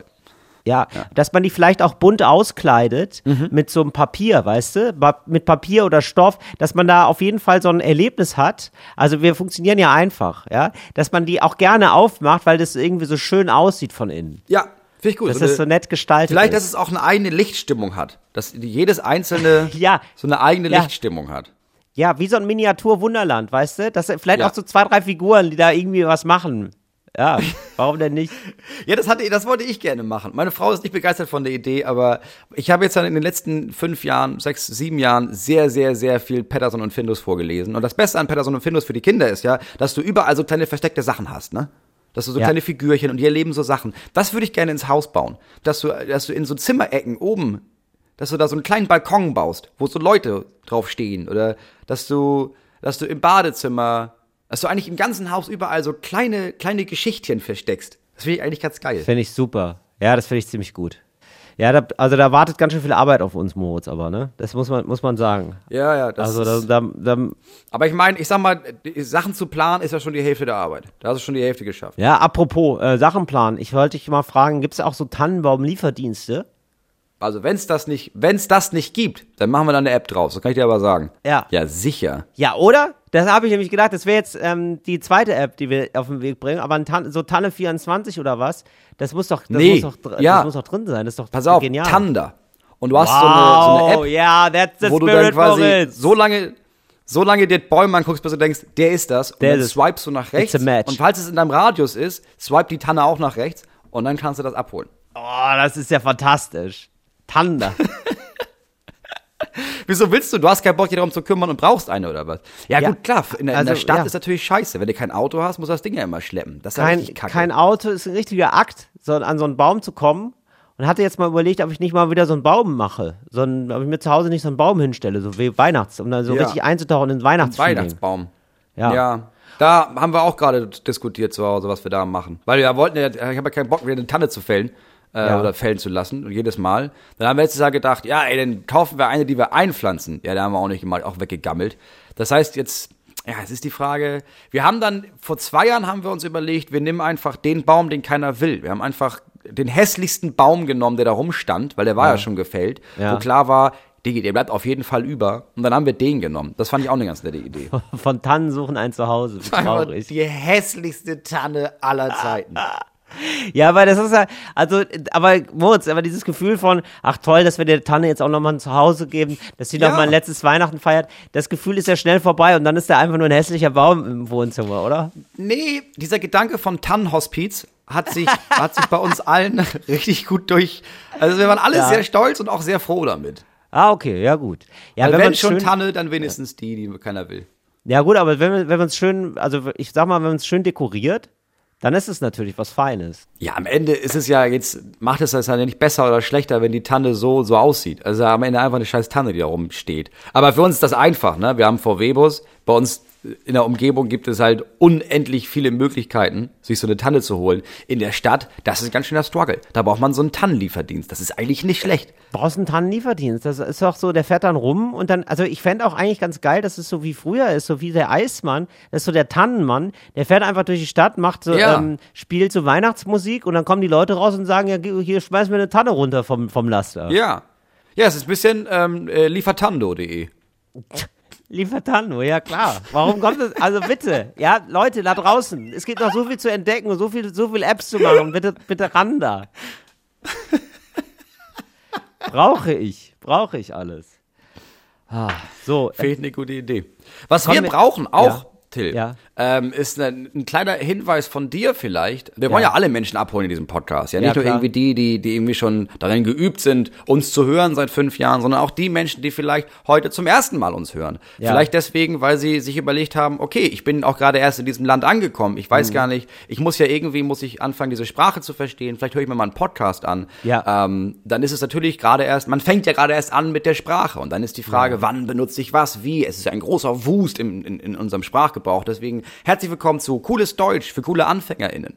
Ja, dass man die vielleicht auch bunt auskleidet Mhm. mit so einem Papier, weißt du? Ba- Mit Papier oder Stoff, dass man da auf jeden Fall so ein Erlebnis hat. Also wir funktionieren ja einfach, ja? Dass man die auch gerne aufmacht, weil das irgendwie so schön aussieht von innen. Ja, finde ich gut. Dass So das eine- so nett gestaltet Vielleicht, dass ist. es auch eine eigene Lichtstimmung hat. Dass jedes einzelne Ja. so eine eigene Ja. Lichtstimmung hat. Ja, wie so ein Miniatur-Wunderland, weißt du? Dass vielleicht Ja. auch so zwei, drei Figuren, die da irgendwie was machen. Ja, warum denn nicht? Ja, das, hatte, das wollte ich gerne machen. Meine Frau ist nicht begeistert von der Idee, aber ich habe jetzt dann in den letzten fünf Jahren, sechs, sieben Jahren sehr, sehr, sehr viel Patterson und Findus vorgelesen. Und das Beste an Patterson und Findus für die Kinder ist ja, dass du überall so kleine versteckte Sachen hast, ne? Dass du so Ja. kleine Figürchen und die erleben so Sachen. Das würde ich gerne ins Haus bauen. Dass du, dass du in so Zimmerecken oben, dass du da so einen kleinen Balkon baust, wo so Leute drauf stehen. Oder dass du, dass du im Badezimmer, dass du eigentlich im ganzen Haus überall so kleine, kleine Geschichtchen versteckst. Das finde ich eigentlich ganz geil. Finde ich super. Ja, das finde ich ziemlich gut. Ja, da, also da wartet ganz schön viel Arbeit auf uns, Moritz, aber, ne? Das muss man, muss man sagen. Ja, ja, das Also ist, da, da, da, Aber ich meine, ich sag mal, Sachen zu planen ist ja schon die Hälfte der Arbeit. Da hast du schon die Hälfte geschafft. ja, apropos äh, Sachenplan, ich wollte dich mal fragen, gibt es auch so Tannenbaum-Lieferdienste? Also wenn's das nicht, wenn's das nicht gibt, dann machen wir da eine App drauf. So kann ich dir aber sagen. Ja. Ja, sicher. Ja, oder? Das habe ich nämlich gedacht, das wäre jetzt ähm, die zweite App, die wir auf den Weg bringen, aber Tan so Tanne 24 oder was, das muss doch, das Nee, muss doch, ja. das muss doch drin sein, das ist doch Pass auf, genial. Tanda. Und du hast wow, so, eine, so eine App, ja, that's the wo du dann quasi so lange, so lange dir Bäume anguckst, bis du denkst, der ist das. Und Der dann ist es. swipest du nach rechts. It's a match. Und falls es in deinem Radius ist, swipe die Tanne auch nach rechts. Und dann kannst du das abholen. Oh, das ist ja fantastisch. Tanda. Wieso willst du? Du hast keinen Bock, dich darum zu kümmern und brauchst eine oder was? Ja, Ja. gut, klar. In, der- in der Also, Stadt ja. ist natürlich scheiße. Wenn du kein Auto hast, musst du das Ding ja immer schleppen. Das ist ja kein, richtig kacke. kein Auto ist ein richtiger Akt, so an so einen Baum zu kommen. Und hatte jetzt mal überlegt, ob ich nicht mal wieder so einen Baum mache. So ein, ob ich mir zu Hause nicht so einen Baum hinstelle, so wie Weihnachts, um dann so Ja. richtig einzutauchen in den Weihnachtsfeeling. Weihnachtsbaum. Ja. ja. Da haben wir auch gerade diskutiert zu Hause, was wir da machen. Weil wir wollten ja, ich habe ja keinen Bock, wieder eine Tanne zu fällen. Äh, Ja. Oder fällen zu lassen. Und jedes Mal. Dann haben wir letztes Jahr gedacht, ja, ey, dann kaufen wir eine, die wir einpflanzen. Ja, da haben wir auch nicht mal auch weggegammelt. Das heißt jetzt, ja, es ist die Frage, wir haben dann, vor zwei Jahren haben wir uns überlegt, wir nehmen einfach den Baum, den keiner will. Wir haben einfach den hässlichsten Baum genommen, der da rumstand, weil der war ja, schon gefällt, Ja. wo klar war, Digi, der bleibt auf jeden Fall über. Und dann haben wir den genommen. Das fand ich auch eine ganz nette Idee. Von Tannen suchen ein Zuhause. Wie traurig. die hässlichste Tanne aller Zeiten. Ja, weil das ist ja, also, aber Moritz, aber dieses Gefühl von, ach toll, dass wir der Tanne jetzt auch nochmal ein Zuhause geben, dass sie Ja. noch mal ein letztes Weihnachten feiert, das Gefühl ist ja schnell vorbei und dann ist da einfach nur ein hässlicher Baum im Wohnzimmer, oder? Nee, dieser Gedanke vom Tannenhospiz hat sich, hat sich bei uns allen richtig gut durch. Also wir waren alle Ja. sehr stolz und auch sehr froh damit. Ah, okay, ja gut. Ja, wenn, wenn, man schon schön, Tanne, dann wenigstens die, die keiner will. ja gut, aber wenn, man- wenn man es schön, also ich sag mal, wenn man es schön dekoriert, dann ist es natürlich was Feines. Ja, am Ende ist es ja jetzt, macht es das ja nicht besser oder schlechter, wenn die Tanne so, so aussieht. Also am Ende einfach eine scheiß Tanne, die da rumsteht. Aber für uns ist das einfach, ne? Wir haben VW-Bus, bei uns in der Umgebung gibt es halt unendlich viele Möglichkeiten, sich so eine Tanne zu holen. In der Stadt, das ist ganz schön der Struggle. Da braucht man so einen Tannenlieferdienst. Das ist eigentlich nicht schlecht. Brauchst einen Tannenlieferdienst. Das ist doch so, der fährt dann rum und dann, also ich fände auch eigentlich ganz geil, dass es so wie früher ist, so wie der Eismann, das ist so der Tannenmann, der fährt einfach durch die Stadt, macht so, Ja. ähm, spielt so Weihnachtsmusik und dann kommen die Leute raus und sagen, ja, hier schmeiß mir eine Tanne runter vom, vom Laster. Ja. Ja, es ist ein bisschen ähm, äh, liefertando.de. Liefertando, ja klar. Warum kommt das? Also bitte, ja, Leute da draußen, es gibt noch so viel zu entdecken und so viel, so viel Apps zu machen. Bitte, bitte ran da. brauche ich, brauche ich alles. So, Finde ich eine gute Idee. Was wir wir- brauchen auch, Ja. Till, Ja. ähm, ist ein, ein kleiner Hinweis von dir vielleicht. Wir wollen Ja. ja alle Menschen abholen in diesem Podcast. Ja, Ja, nicht nur klar. irgendwie die, die, die irgendwie schon darin geübt sind, uns zu hören seit fünf Jahren, sondern auch die Menschen, die vielleicht heute zum ersten Mal uns hören. Ja. Vielleicht deswegen, weil sie sich überlegt haben, okay, ich bin auch gerade erst in diesem Land angekommen. Ich Mhm. weiß gar nicht, ich muss ja irgendwie, muss ich anfangen, diese Sprache zu verstehen. Vielleicht höre ich mir mal einen Podcast an. Ja. Ähm, dann ist es natürlich gerade erst, man fängt ja gerade erst an mit der Sprache. Und dann ist die Frage, wann benutze ich was, wie? Es ist ein großer Wust in, in, in unserem Sprachgebrauch. Deswegen herzlich willkommen zu Cooles Deutsch für coole AnfängerInnen.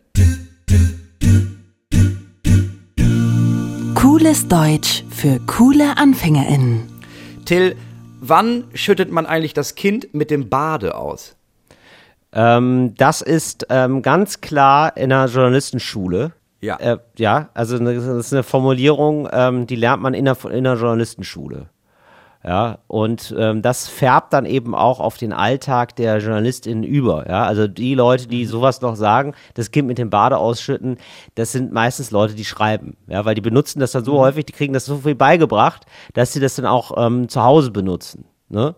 Cooles Deutsch für coole AnfängerInnen. Till, wann schüttet man eigentlich das Kind mit dem Bade aus? Ähm, das ist ähm, ganz klar in einer Journalistenschule. Ja. Äh, ja, also eine- das ist eine Formulierung, ähm, die lernt man in einer, in einer Journalistenschule. Ja, und ähm, das färbt dann eben auch auf den Alltag der JournalistInnen über. Ja, also die Leute, die sowas noch sagen, das Kind mit dem Bade ausschütten, das sind meistens Leute, die schreiben. Ja, weil die benutzen das dann so häufig, die kriegen das so viel beigebracht, dass sie das dann auch ähm, zu Hause benutzen. Ne?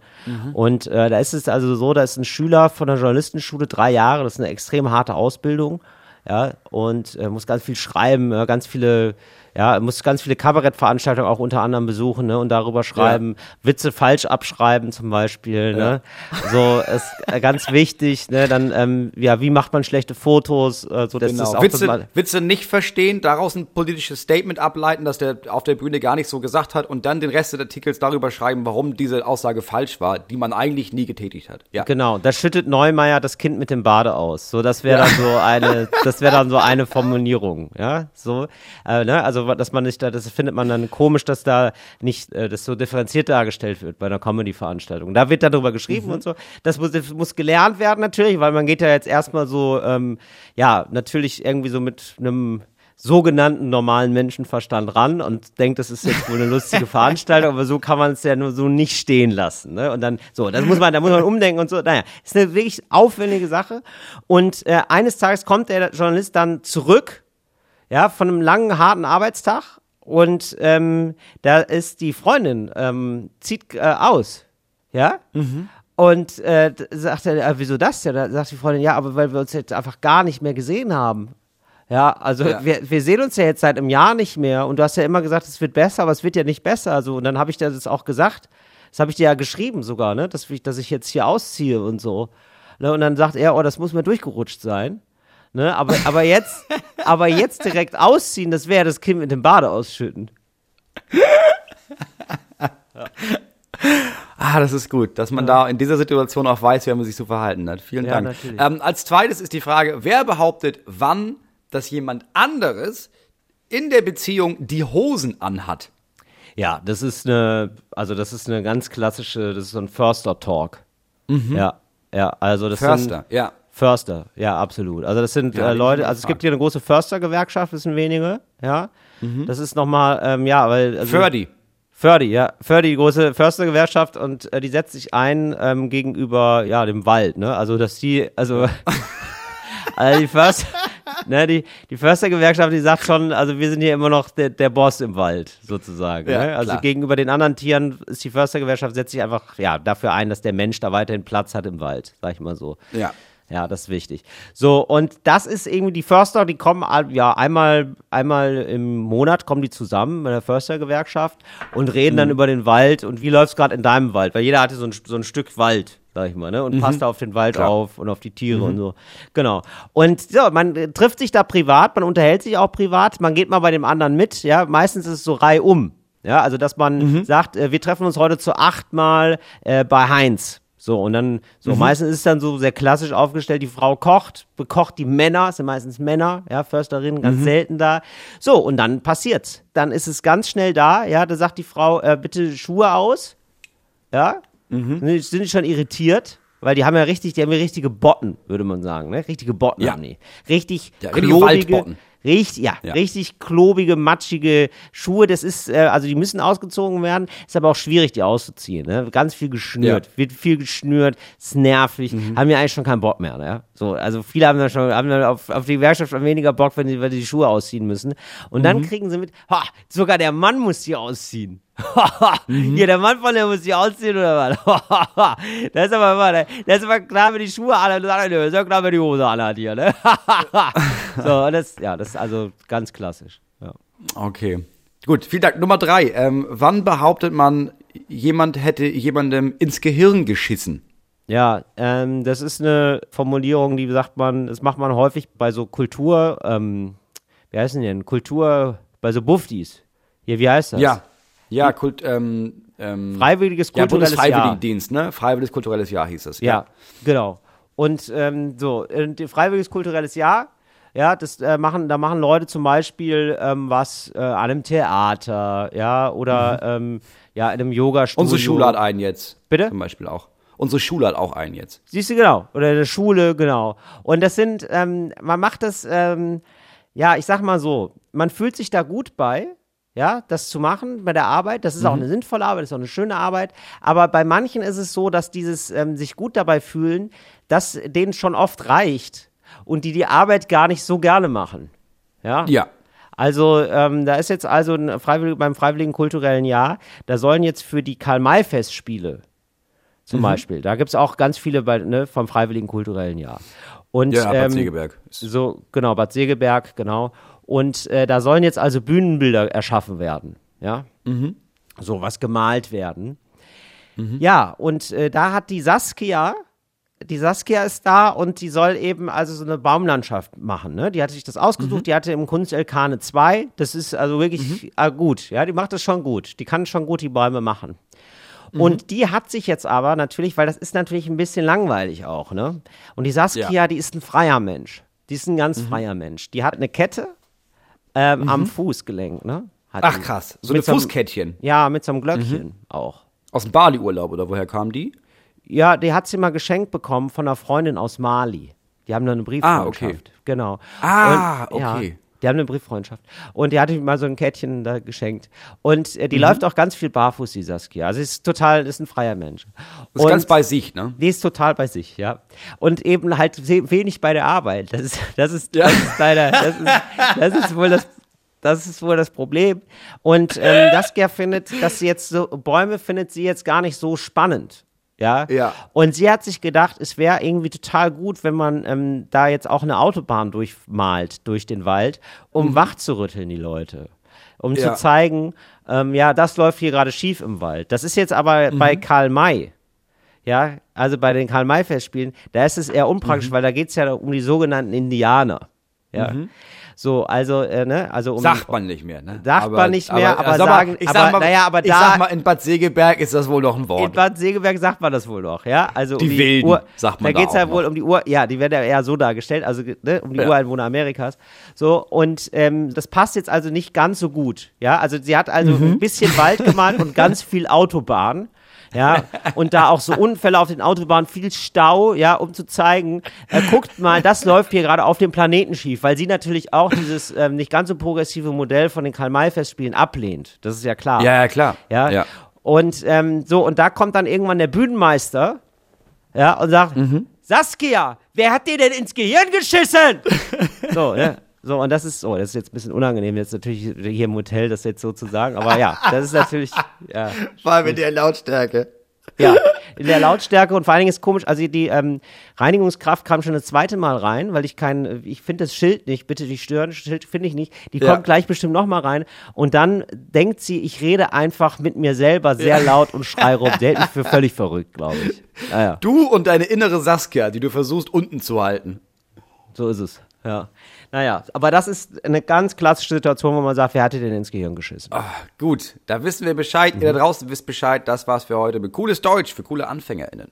Und äh, da ist es also so, da ist ein Schüler von der Journalistenschule drei Jahre, das ist eine extrem harte Ausbildung, ja, und äh, muss ganz viel schreiben, ganz viele, ja, muss ganz viele Kabarettveranstaltungen auch unter anderem besuchen, ne, und darüber schreiben, Witze falsch abschreiben zum Beispiel, ne, so ist äh, ganz wichtig, ne, dann, ähm, ja, wie macht man schlechte Fotos, äh, so, das ist auch Genau. Witze, total- Witze nicht verstehen, daraus ein politisches Statement ableiten, das der auf der Bühne gar nicht so gesagt hat und dann den Rest des Artikels darüber schreiben, warum diese Aussage falsch war, die man eigentlich nie getätigt hat. Ja. Genau, da schüttet Neumeier das Kind mit dem Bade aus. So, das wäre dann so eine, das wäre dann so eine Formulierung, ja, so, äh, ne, also dass man nicht da, das findet man dann komisch, dass da nicht, äh, das so differenziert dargestellt wird bei einer Comedy-Veranstaltung. Da wird darüber geschrieben und so. Das muss, das muss gelernt werden natürlich, weil man geht ja jetzt erstmal so, ähm, ja, natürlich irgendwie so mit einem sogenannten normalen Menschenverstand ran und denkt, das ist jetzt wohl eine lustige Veranstaltung, aber so kann man es ja nur so nicht stehen lassen. Ne? Und dann, so, das muss man, da muss man umdenken und so. Naja, ist eine wirklich aufwendige Sache. Und äh, eines Tages kommt der Journalist dann zurück, ja, von einem langen, harten Arbeitstag und ähm, da ist die Freundin, ähm, zieht äh, aus, ja, und äh, sagt er, äh, wieso das? Ja, da sagt die Freundin, ja, aber weil wir uns jetzt einfach gar nicht mehr gesehen haben. Ja, also Ja. Wir, wir sehen uns ja jetzt seit einem Jahr nicht mehr und du hast ja immer gesagt, es wird besser, aber es wird ja nicht besser. So, und dann habe ich dir das auch gesagt. Das habe ich dir ja geschrieben sogar, ne? Dass ich, dass ich jetzt hier ausziehe und so. Ne? Und dann sagt er, oh, das muss mir durchgerutscht sein. Ne? Aber, aber jetzt, aber jetzt direkt ausziehen, das wäre das Kind mit dem Bade ausschütten. Ah, das ist gut, dass man da in dieser Situation auch weiß, wie man sich so verhalten hat. Vielen Ja, Dank. Ähm, als zweites ist die Frage, wer behauptet, wann, dass jemand anderes in der Beziehung die Hosen anhat? Ja, das ist eine, also das ist eine ganz klassische, das ist so ein Förster-Talk. Ja, ja, also das sind Förster, ja. Förster, ja, absolut. Also das sind Ja, äh, Leute, also es gibt hier eine große Förstergewerkschaft, das sind wenige, ja. Das ist nochmal, ähm, ja, weil. Also, Ferdi. Fördi, ja. Fördi, die große Förstergewerkschaft und äh, die setzt sich ein ähm, gegenüber, ja, dem Wald, ne? Also, dass die, also, also die Förster, ne, die, die Förstergewerkschaft, die sagt schon, also wir sind hier immer noch der, der Boss im Wald, sozusagen. Ja, ne? Also klar. gegenüber den anderen Tieren ist die Förstergewerkschaft, setzt sich einfach, ja, dafür ein, dass der Mensch da weiterhin Platz hat im Wald, sag ich mal so. Ja. Ja, das ist wichtig. So, und das ist irgendwie die Förster, die kommen ja einmal, einmal im Monat kommen die zusammen mit der Förstergewerkschaft und reden dann über den Wald und wie läuft's gerade in deinem Wald, weil jeder hatte so ein, so ein Stück Wald, sag ich mal, ne? Und passt da auf den Wald Klar. auf und auf die Tiere und so. Genau. Und so, man äh, trifft sich da privat, man unterhält sich auch privat, man geht mal bei dem anderen mit, ja. Meistens ist es so reihum. Ja, also dass man sagt, äh, wir treffen uns heute zu achtmal äh, bei Heinz. So, und dann, so, meistens ist es dann so sehr klassisch aufgestellt, die Frau kocht, bekocht die Männer, es sind meistens Männer, ja, Försterinnen, ganz selten da. So, und dann passiert's. Dann ist es ganz schnell da, ja, da sagt die Frau, äh, bitte Schuhe aus, ja, sind, die- sind schon irritiert? Weil die haben ja richtig, die haben ja richtige Botten, würde man sagen, ne? Richtige Botten Ja. haben die. Richtig Ja, klobige. Richtig, ja, Ja. richtig klobige, matschige Schuhe. Das ist, äh, also die müssen ausgezogen werden, ist aber auch schwierig, die auszuziehen. Ne? Ganz viel geschnürt, Ja. wird viel geschnürt, ist nervig, haben ja eigentlich schon keinen Bock mehr, ne? So, also viele haben dann schon, haben dann auf, auf die Gewerkschaft weniger Bock, wenn sie, wenn sie die Schuhe ausziehen müssen. Und dann kriegen sie mit, ha, sogar der Mann muss die ausziehen. Hier, der Mann von der muss die ausziehen oder was? das ist aber mal, das ist aber klar, wenn die Schuhe alle, das ist ja klar, wenn die Hose alle hat hier, ne? so, das, ja, das ist also ganz klassisch. Ja. Okay. Gut, vielen Dank. Nummer drei. Ähm, wann behauptet man, jemand hätte jemandem ins Gehirn geschissen? Ja, ähm, das ist eine Formulierung, die sagt man, das macht man häufig bei so Kultur, ähm, wie heißen die denn? Kultur, bei so Buffdies. Hier, wie heißt das? Ja. Ja, Kult, ähm, ähm, Freiwilliges ja, kulturelles Jahr. Ne? Freiwilliges kulturelles Jahr hieß es. Ja, genau. Und ähm, so, und die freiwilliges kulturelles Jahr, ja, das äh, machen, da machen Leute zum Beispiel ähm, was äh, an einem Theater, ja, oder ähm, ja, in einem Yoga-Studio. Unsere Schule hat einen jetzt. Bitte? Zum Beispiel auch. Unsere Schule hat auch einen jetzt. Siehst du, genau. Oder in der Schule, genau. Und das sind, ähm, man macht das, ähm, ja, ich sag mal so, man fühlt sich da gut bei, ja, das zu machen bei der Arbeit. Das ist auch eine sinnvolle Arbeit, das ist auch eine schöne Arbeit. Aber bei manchen ist es so, dass dieses ähm, sich gut dabei fühlen, dass denen schon oft reicht und die die Arbeit gar nicht so gerne machen. Ja. Ja. Also ähm, da ist jetzt also ein Freiwillig, beim Freiwilligen Kulturellen Jahr, da sollen jetzt für die Karl-May-Festspiele zum Beispiel, da gibt's auch ganz viele bei, ne, vom Freiwilligen Kulturellen Jahr. Und, Ja, Bad ähm, Segeberg. So, genau, Bad Segeberg, genau. Und äh, da sollen jetzt also Bühnenbilder erschaffen werden, ja. So was gemalt werden. Ja, und äh, da hat die Saskia, die Saskia ist da und die soll eben also so eine Baumlandschaft machen, ne? Die hatte sich das ausgesucht, die hatte im Kunst LK eine 2. Das ist also wirklich äh, gut, ja, die macht das schon gut. Die kann schon gut die Bäume machen. Und die hat sich jetzt aber natürlich, weil das ist natürlich ein bisschen langweilig auch, ne? Und die Saskia, Ja. die ist ein freier Mensch. Die ist ein ganz freier Mensch. Die hat eine Kette ähm, am Fußgelenk, ne? Hat Ach krass, so einem- Fußkettchen. Ja, mit so einem Glöckchen auch. Aus dem Bali-Urlaub, oder woher kam die? Ja, die hat sie mal geschenkt bekommen von einer Freundin aus Mali. Die haben da eine Brieffreundschaft. Ah, okay. Genau. Ah, Und, Ja, okay. Die haben eine Brieffreundschaft. Und die hatte mir mal so ein Kettchen da geschenkt. Und Mhm. äh, die läuft auch ganz viel barfuß, die Saskia. Also sie ist total, ist ein freier Mensch. Ist Und- ganz bei sich, ne? die ist total bei sich, ja. Und eben halt wenig bei der Arbeit. Das ist, das ist, das ist leider, das ist, das ist wohl das, das ist wohl das Problem. Und ähm, Saskia findet, dass sie jetzt so, Bäume findet sie jetzt gar nicht so spannend. Ja. Ja. Und sie hat sich gedacht, es wäre irgendwie total gut, wenn man ähm, da jetzt auch eine Autobahn durchmalt durch den Wald, um wach zu rütteln, die Leute. Um Ja. zu zeigen, ähm, ja, das läuft hier gerade schief im Wald. Das ist jetzt aber bei Karl May. Ja, also bei den Karl-May-Festspielen, da ist es eher unpraktisch, weil da geht es ja um die sogenannten Indianer. Ja. So, also, äh, ne, also um. Sagt man nicht mehr, ne? Sagt man nicht mehr, aber sag sagen- ich aber- sag mal, naja, aber ich da- sag mal, in Bad Segeberg ist das wohl noch ein in Wort. Bad Segeberg sagt man das wohl noch, ja? Also Die um die Wilden, Ur sagt man da da geht's ja auch wohl noch. um die Ur, ja, die werden ja eher so dargestellt, also ne, um die Ja. Ureinwohner Amerikas. So, und ähm, das passt jetzt also nicht ganz so gut, ja? Also sie hat also Mhm. ein bisschen Wald gemalt und ganz viel Autobahn. Ja, und da auch so Unfälle auf den Autobahnen, viel Stau, ja, um zu zeigen, äh, guckt mal, das läuft hier gerade auf dem Planeten schief, weil sie natürlich auch dieses ähm, nicht ganz so progressive Modell von den Karl-May-Festspielen ablehnt. Das ist ja klar. Ja, ja, klar. Ja. ja. Und ähm, so, und da kommt dann irgendwann der Bühnenmeister, ja, und sagt, Mhm. Saskia, wer hat dir denn ins Gehirn geschissen? so, ja. So, und das ist so, das ist jetzt ein bisschen unangenehm, jetzt natürlich hier im Hotel das jetzt so zu sagen, aber ja, das ist natürlich, ja, Vor allem in der Lautstärke. ja, in der Lautstärke und vor allen Dingen ist komisch, also die ähm, Reinigungskraft kam schon das zweite Mal rein, weil ich kein, ich finde das Schild nicht, bitte nicht stören, Schild finde ich nicht, die Ja. kommt gleich bestimmt noch mal rein und dann denkt sie, ich rede einfach mit mir selber sehr laut und schrei rum, sie hält mich für völlig verrückt, glaube ich. Naja, Du und deine innere Saskia, die du versuchst unten zu halten. so ist es, ja. Naja, aber das ist eine ganz klassische Situation, wo man sagt, wer hat dir denn ins Gehirn geschissen? Ah, gut, da wissen wir Bescheid. Ihr da draußen wisst Bescheid. Das war's für heute mit cooles Deutsch für coole AnfängerInnen.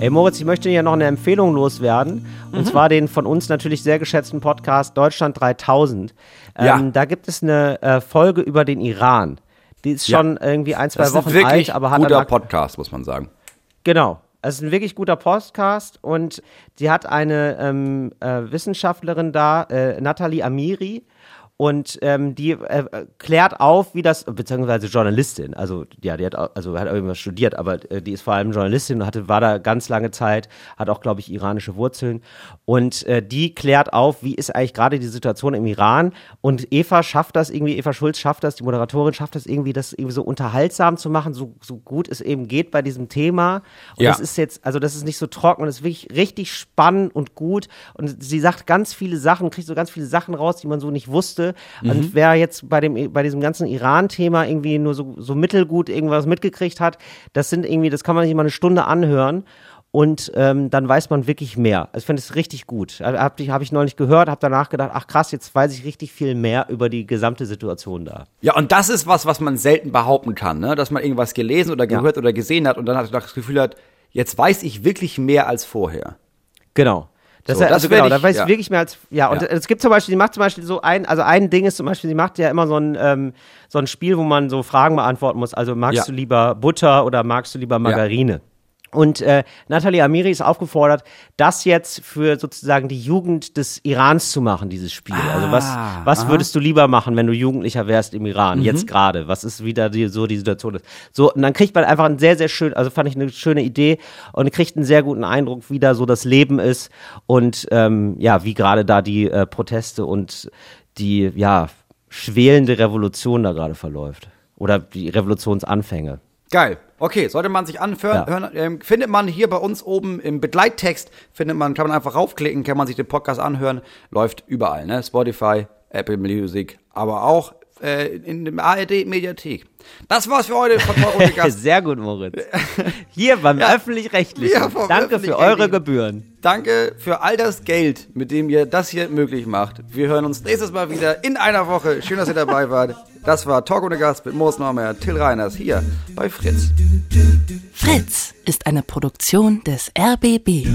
Ey Moritz, ich möchte hier noch eine Empfehlung loswerden. Und Mhm. zwar den von uns natürlich sehr geschätzten Podcast Deutschland 3000. Ähm, Ja. Da gibt es eine äh, Folge über den Iran. Die ist Ja. schon irgendwie ein, zwei Das Wochen alt, aber hat guter Podcast, muss man sagen. Genau. Es ist ein wirklich guter Podcast und sie hat eine ähm, äh, Wissenschaftlerin da, äh, Nathalie Amiri. Und ähm, die äh, klärt auf, wie das, beziehungsweise Journalistin, also ja, die hat also hat irgendwas studiert, aber äh, die ist vor allem Journalistin und hatte, war da ganz lange Zeit, hat auch, glaube ich, iranische Wurzeln. Und äh, die klärt auf, wie ist eigentlich gerade die Situation im Iran? Und Eva schafft das irgendwie, Eva Schulz schafft das, die Moderatorin schafft das irgendwie, das irgendwie so unterhaltsam zu machen, so, so gut es eben geht bei diesem Thema. Und Ja. das ist jetzt, also das ist nicht so trocken und das ist wirklich richtig spannend und gut. Und sie sagt ganz viele Sachen, kriegt so ganz viele Sachen raus, die man so nicht wusste Mhm. und wer jetzt bei dem bei diesem ganzen Iran-Thema irgendwie nur so, so mittelgut irgendwas mitgekriegt hat, das sind irgendwie, das kann man sich mal eine Stunde anhören und ähm, dann weiß man wirklich mehr. Also ich finde es richtig gut. Habe ich, hab ich neulich gehört, habe danach gedacht, ach krass, jetzt weiß ich richtig viel mehr über die gesamte Situation da. Ja, und das ist was, was man selten behaupten kann, ne? dass man irgendwas gelesen oder gehört oder gesehen hat und dann hat das Gefühl hat, jetzt weiß ich wirklich mehr als vorher. Genau. Das, So, ist- das also genau, ich- da weiß ja. ich wirklich mehr als ja und Ja. es gibt zum Beispiel, sie macht zum Beispiel so ein, also ein Ding ist zum Beispiel, sie macht ja immer so ein ähm, so ein Spiel, wo man so Fragen beantworten muss. Also magst Ja. du lieber Butter oder magst du lieber Margarine? Und äh, Nathalie Amiri ist aufgefordert, das jetzt für sozusagen die Jugend des Irans zu machen, dieses Spiel. also was, Ah, was würdest du lieber machen, wenn du Jugendlicher wärst im Iran, Mhm. jetzt gerade? Was ist wieder die, so die Situation ist? So, und dann kriegt man einfach einen sehr, sehr schön, also fand ich eine schöne Idee und kriegt einen sehr guten Eindruck, wie da so das Leben ist und ähm, ja, wie gerade da die äh, Proteste und die, ja, schwelende Revolution da gerade verläuft. Oder die Revolutionsanfänge. Geil. Okay, sollte man sich anhören, Ja. hören, ähm, findet man hier bei uns oben im Begleittext, findet man, kann man einfach raufklicken, kann man sich den Podcast anhören, läuft überall, ne? Spotify, Apple Music, aber auch äh, in dem ARD Mediathek. Das war's für heute von Talk ohne Gast. Sehr gut, Moritz. Hier beim Öffentlich-Rechtlichen. Ja, Danke für Öffentlich-Rechtlichen. eure Gebühren. Danke für all das Geld, mit dem ihr das hier möglich macht. Wir hören uns nächstes Mal wieder in einer Woche. Schön, dass ihr dabei wart. Das war Talk ohne Gast mit Moos Normer, Till Reiners hier bei Fritz. Fritz ist eine Produktion des RBB.